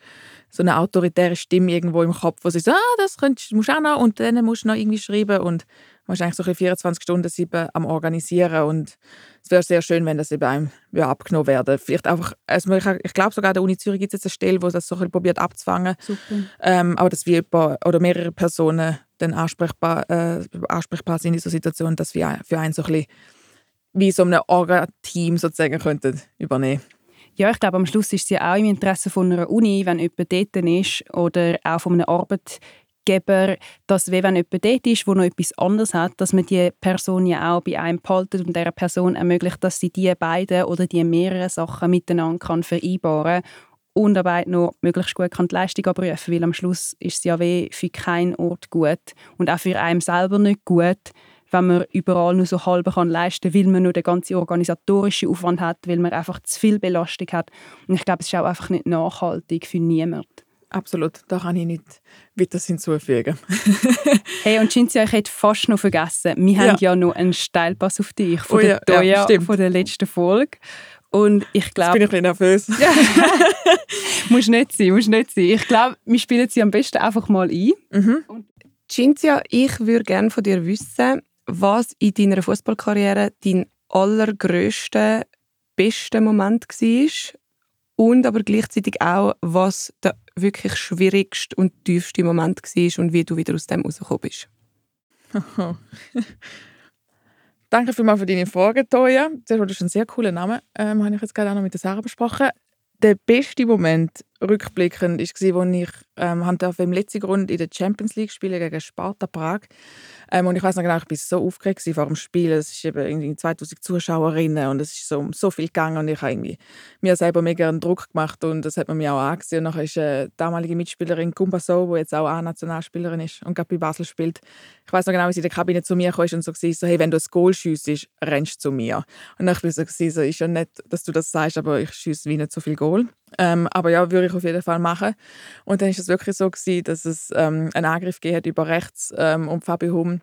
So eine autoritäre Stimme irgendwo im Kopf, wo sie sagt, ah, das könntest, musst du auch noch und dann musst du noch irgendwie schreiben und man ist eigentlich so 24 Stunden sieben am Organisieren und es wäre sehr schön, wenn das eben einem ja, abgenommen werden Vielleicht einfach, also ich, ich glaube sogar an der Uni Zürich gibt es jetzt eine Stelle, wo das so ein probiert abzufangen. Ähm, aber dass wir oder mehrere Personen dann ansprechbar, äh, ansprechbar sind in dieser Situation, dass wir für einen so ein bisschen wie so ein Orga-Team sozusagen könnten übernehmen. Ja, ich glaube, am Schluss ist es ja auch im Interesse von einer Uni, wenn jemand dort ist oder auch von einer Arbeit, Geber, dass wenn jemand dort ist, der noch etwas anderes hat, dass man die Person ja auch bei einem behaltet und dieser Person ermöglicht, dass sie die beiden oder die mehreren Sachen miteinander kann vereinbaren und dabei noch möglichst gut kann die Leistung abrufen weil am Schluss ist es ja weh für keinen Ort gut und auch für einen selber nicht gut, wenn man überall nur so halb kann leisten weil man nur den ganzen organisatorischen Aufwand hat, weil man einfach zu viel Belastung hat. Und ich glaube, es ist auch einfach nicht nachhaltig für niemanden. Absolut, da kann ich nicht weiter hinzufügen. [LAUGHS] hey, und Cinzia, ich hätte fast noch vergessen, wir ja. haben ja noch einen Steilpass auf dich von oh, der ja, ja, von der letzten Folge. Und ich glaube... Jetzt bin ich ein bisschen nervös. [LAUGHS] muss nicht sein, muss nicht sein. Ich glaube, wir spielen sie am besten einfach mal ein. Mhm. Cinzia, ich würde gerne von dir wissen, was in deiner Fußballkarriere dein allergrößter, bester Moment war und aber gleichzeitig auch, was der wirklich schwierigste und tiefste Moment war und wie du wieder aus dem rausgekommen bist. [LAUGHS] Danke vielmals für deine Frage, Toya. Das ist ein sehr cooler Name. Ähm, habe ich jetzt gerade auch noch mit der Sarah besprochen. Der beste Moment rückblickend war, als ich ähm, auf dem letzten Grund in der Champions League spiele gegen Sparta Prag. Ähm, und ich weiß noch genau, ich war so aufgeregt vor dem Spiel. Es ist eben irgendwie 2000 Zuschauerinnen und es ist so um so viel gegangen und ich habe mir selber mega einen Druck gemacht und das hat man mir auch angesehen. Und nachher ist eine damalige Mitspielerin Kumbaso, die jetzt auch A-Nationalspielerin ist und gerade bei Basel spielt. Ich weiß noch genau, wie sie in der Kabine zu mir kam und so war, so, hey, wenn du ein Goal schiessest, rennst du zu mir. Und dann war ich so, so, ist ja nett, dass du das sagst, aber ich schiesse wie nicht so viel Goal. Ähm, aber ja, würde ich auf jeden Fall machen. Und dann ist es wirklich so gewesen, dass es ähm, einen Angriff gegeben über rechts ähm, und Fabi Hum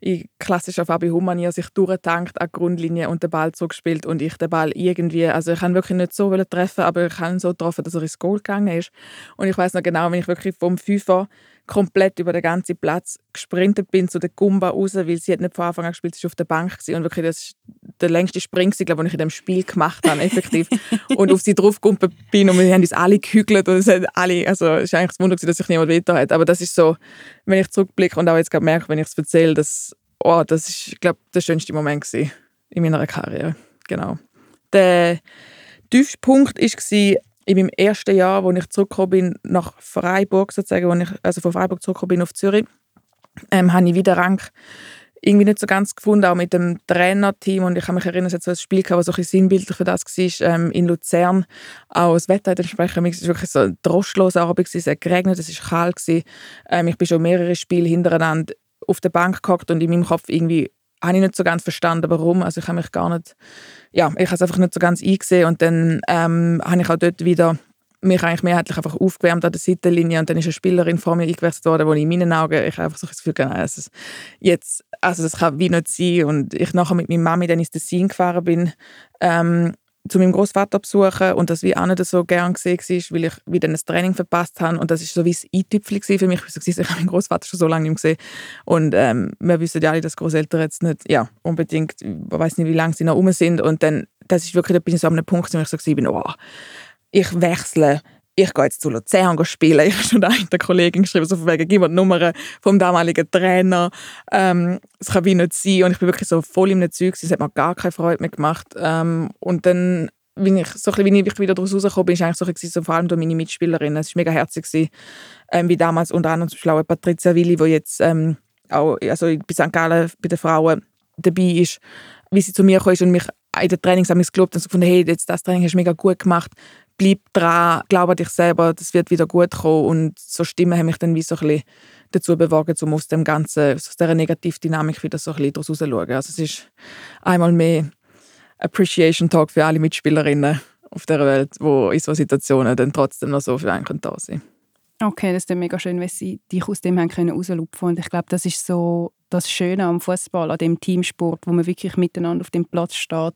in klassischer Fabi Hum-Manier sich durchtankt an die Grundlinie und den Ball zurückspielt und ich den Ball irgendwie, also ich kann wirklich nicht so treffen, aber ich kann so getroffen, dass er ins Goal gegangen ist. Und ich weiß noch genau, wenn ich wirklich vom Fünfer komplett über den ganzen Platz gesprintet bin zu der Gumba raus, weil sie hat nicht von Anfang an gespielt, sie war auf der Bank gewesen. und wirklich das ist der längste Spring, glaube den ich in dem Spiel gemacht habe, effektiv. [LAUGHS] und auf sie draufgekommen bin und wir haben uns alle gehügelt und es hat alle, also es ist eigentlich das Wunder, dass sich niemand weiter hat. Aber das ist so, wenn ich zurückblicke und auch jetzt merke, wenn ich es erzähle, dass, oh, das ist, glaube der schönste Moment in meiner Karriere. Genau. Der tiefste Punkt war, in meinem ersten Jahr, als ich zurückgekommen bin nach Freiburg, sozusagen, als ich also von Freiburg zurückgekommen bin auf Zürich, ähm, habe ich wieder Rang irgendwie nicht so ganz gefunden, auch mit dem Trainerteam. Und ich kann mich erinnern, es hat so ein Spiel gehabt, das so ein sinnbildlich für das war, ähm, in Luzern. Auch das Wetter hat entsprechend, es war wirklich so Abend, es hat geregnet, es war kalt. Ähm, ich bin schon mehrere Spiele hintereinander auf der Bank gehockt und in meinem Kopf irgendwie habe ich nicht so ganz verstanden, warum. Also ich habe mich gar nicht, ja, ich habe es einfach nicht so ganz eingesehen und dann ähm, habe ich auch dort wieder mich eigentlich mehrheitlich einfach aufgewärmt an der Seitenlinie und dann ist eine Spielerin vor mir eingewechselt worden, wo ich in meinen Augen ich einfach so das Gefühl hatte, also jetzt, also das kann wie nicht sein und ich nachher mit meiner Mami dann ins Tessin gefahren bin, ähm, zu meinem Großvater besuchen und das wie auch nicht so gern gesehen war, weil ich wieder ein Training verpasst habe. Und das ist so wie ein Eintüpfel für mich. Ich habe meinen Großvater schon so lange nicht gesehen. Und ähm, wir wissen ja alle, dass Großeltern jetzt nicht ja, unbedingt, ich weiß nicht, wie lange sie noch rum sind. Und dann, das ist wirklich, da bin ich so an einem Punkt, wo ich so bin, oh, ich wechsle ich gehe jetzt zu Luzern spielen. [LAUGHS] Ich habe schon der Kollegin geschrieben, so von wegen, gib mir die Nummer vom damaligen Trainer. Ähm, es kann wie nicht sein. Und ich bin wirklich so voll im Zeug. Es hat mir gar keine Freude mehr gemacht. Ähm, und dann, wie ich, so wie ich wieder daraus rausgekommen bin, ist eigentlich so, gewesen, so vor allem durch meine Mitspielerin. Es war mega herzig, ähm, wie damals unter anderem zum Beispiel Patricia Willi, die jetzt ähm, auch also bei St. Gallen bei den Frauen dabei ist, wie sie zu mir kam und mich in den Trainings gelobt und so gefunden, hey, jetzt das Training hast du mega gut gemacht, bleib dran, glaube an dich selber, das wird wieder gut kommen. Und so Stimmen haben mich dann wie so ein bisschen dazu bewogen, um aus dem ganzen, aus dieser Negativdynamik wieder so ein bisschen rauszuschauen. Also es ist einmal mehr Appreciation Talk für alle Mitspielerinnen auf der Welt, wo in solchen Situationen dann trotzdem noch so für einen da sind. Okay, das ist mega schön, wenn sie dich aus dem haben können und ich glaube, das ist so das Schöne am Fußball, an dem Teamsport, wo man wirklich miteinander auf dem Platz steht,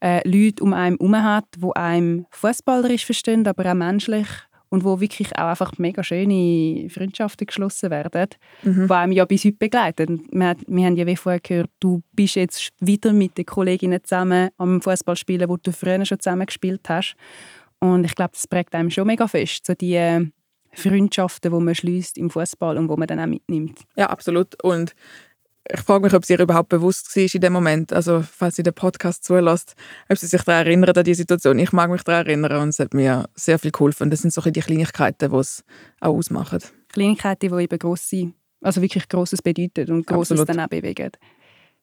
äh, Leute um einen herum hat, wo einem fußballerisch verstehen, aber auch menschlich und wo wirklich auch einfach mega schöne Freundschaften geschlossen werden, mhm. die einem ja bis heute begleiten. Wir, wir haben ja wie vorher gehört, du bist jetzt wieder mit den Kolleginnen zusammen am Fußball spielen, wo du früher schon zusammen gespielt hast. Und ich glaube, das prägt einem schon mega fest, so die Freundschaften, die man schließt im Fußball und wo man dann auch mitnimmt. Ja, absolut. Und ich frage mich, ob sie ihr überhaupt bewusst war in dem Moment. Also, falls sie den Podcast zulässt, ob sie sich daran erinnert an die Situation. Ich mag mich daran erinnern und es hat mir sehr viel geholfen. Das sind so die Kleinigkeiten, die es auch ausmachen. Kleinigkeiten, die eben grosse, also wirklich Grosses bedeuten und Grosses dann auch bewegen.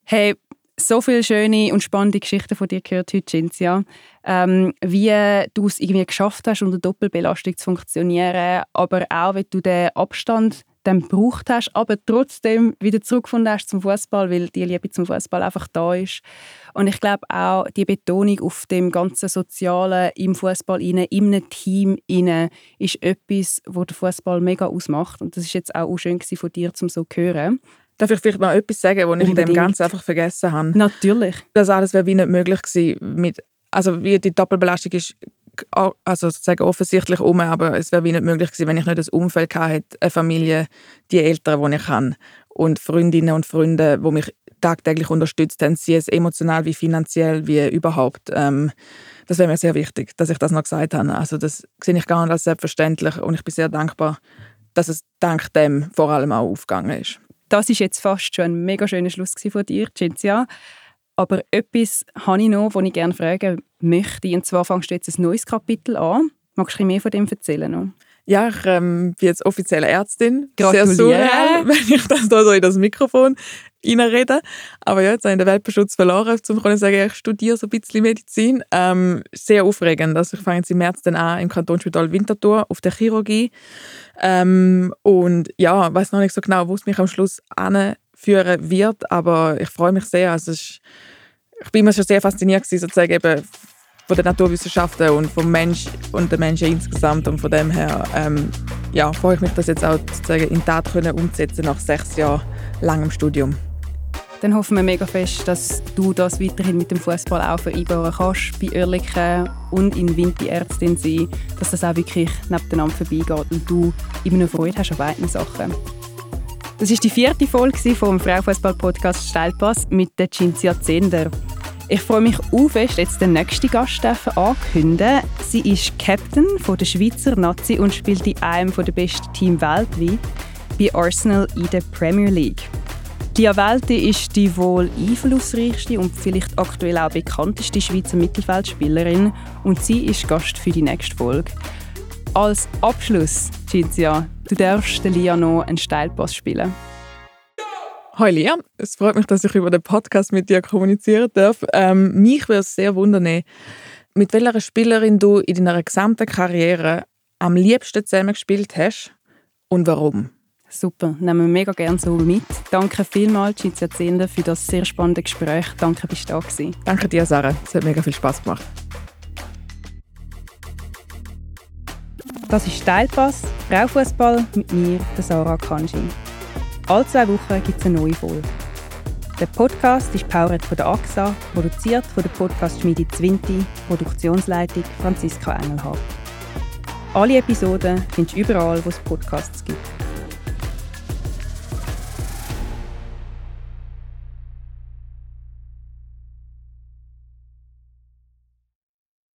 Hey, so viele schöne und spannende Geschichten von dir gehört heute, Cinzia. Ähm, wie du es irgendwie geschafft hast, unter Doppelbelastung zu funktionieren, aber auch, wie du den Abstand dann gebraucht hast, aber trotzdem wieder zurückgefunden hast zum Fußball, weil die Liebe zum Fußball einfach da ist. Und ich glaube auch die Betonung auf dem ganzen Sozialen im Fußball in einem Team inne ist etwas, wo der Fußball mega ausmacht. Und das ist jetzt auch schön von dir, zum so zu hören. Darf ich vielleicht noch etwas sagen, was ich in dem Ganzen einfach vergessen habe? Natürlich. Das alles wäre wie nicht möglich gewesen. Mit, also wie die Doppelbelastung ist also sozusagen offensichtlich um, aber es wäre wie nicht möglich gewesen, wenn ich nicht das Umfeld hatte, eine Familie, die Eltern, die ich habe und Freundinnen und Freunde, die mich tagtäglich unterstützt haben, sie es emotional wie finanziell wie überhaupt. Ähm, das wäre mir sehr wichtig, dass ich das noch gesagt habe. Also das sehe ich gar nicht als selbstverständlich und ich bin sehr dankbar, dass es dank dem vor allem auch aufgegangen ist. Das ist jetzt fast schon ein mega schöner Schluss von dir, Cinzia. Aber etwas habe ich noch, das ich gerne fragen möchte. Und zwar fängst du jetzt ein neues Kapitel an. Magst du mehr von dem erzählen? Noch? Ja, ich ähm, bin jetzt offizielle Ärztin. Sehr surreal, [LAUGHS] wenn ich das da so in das Mikrofon reinrede. Aber ja, jetzt habe ich den Welpenschutz verloren, um zu sagen, ich studiere so ein bisschen Medizin. Ähm, sehr aufregend. Also ich fange jetzt im März dann an im Kantonsspital Winterthur auf der Chirurgie. Ähm, und ja, ich weiß noch nicht so genau, wo es mich am Schluss führen wird, aber ich freue mich sehr. Also ich, ich bin immer schon sehr fasziniert gewesen, sozusagen eben von den Naturwissenschaften und vom Mensch und den Menschen insgesamt und von dem her ähm, ja, freue ich mich, das jetzt auch sozusagen in Tat umzusetzen nach sechs Jahren langem Studium. Dann hoffen wir mega fest, dass du das weiterhin mit dem Fußball auch vereinbaren kannst, bei Oerlikon und in Winti Ärztin sein, dass das auch wirklich nebeneinander vorbeigeht und du immer noch Freude hast an beiden Sachen. Das ist die vierte Folge vom Frauenfußball-Podcast Steilpass mit der Cinzia Zender. Ich freue mich auch fest, jetzt den nächsten Gast ankündigen. Sie ist Captain der Schweizer Nazi und spielt in einem der besten Teams weltweit bei Arsenal in der Premier League. Lia Welti ist die wohl einflussreichste und vielleicht aktuell auch bekannteste Schweizer Mittelfeldspielerin und sie ist Gast für die nächste Folge. Als Abschluss, Cinzia, du darfst Lia noch einen Steilpass spielen. Hallo Lia, es freut mich, dass ich über den Podcast mit dir kommunizieren darf. Ähm, mich würde es sehr wundern, mit welcher Spielerin du in deiner gesamten Karriere am liebsten zusammengespielt hast und warum. Super, nehmen wir mega gerne so mit. Danke vielmals, Cinzia Zehnder, für das sehr spannende Gespräch. Danke, bist du da gewesen. Danke dir, Sarah. Es hat mega viel Spaß gemacht. Das ist Steilpass, Frauenfußball mit mir, der Sarah Kanji. Alle zwei Wochen gibt es eine neue Folge. Der Podcast ist powered von der AXA, produziert von der Podcast-Schmiede Zwinti, Produktionsleitung Franziska Engelhardt. Alle Episoden findest du überall, wo es Podcasts gibt.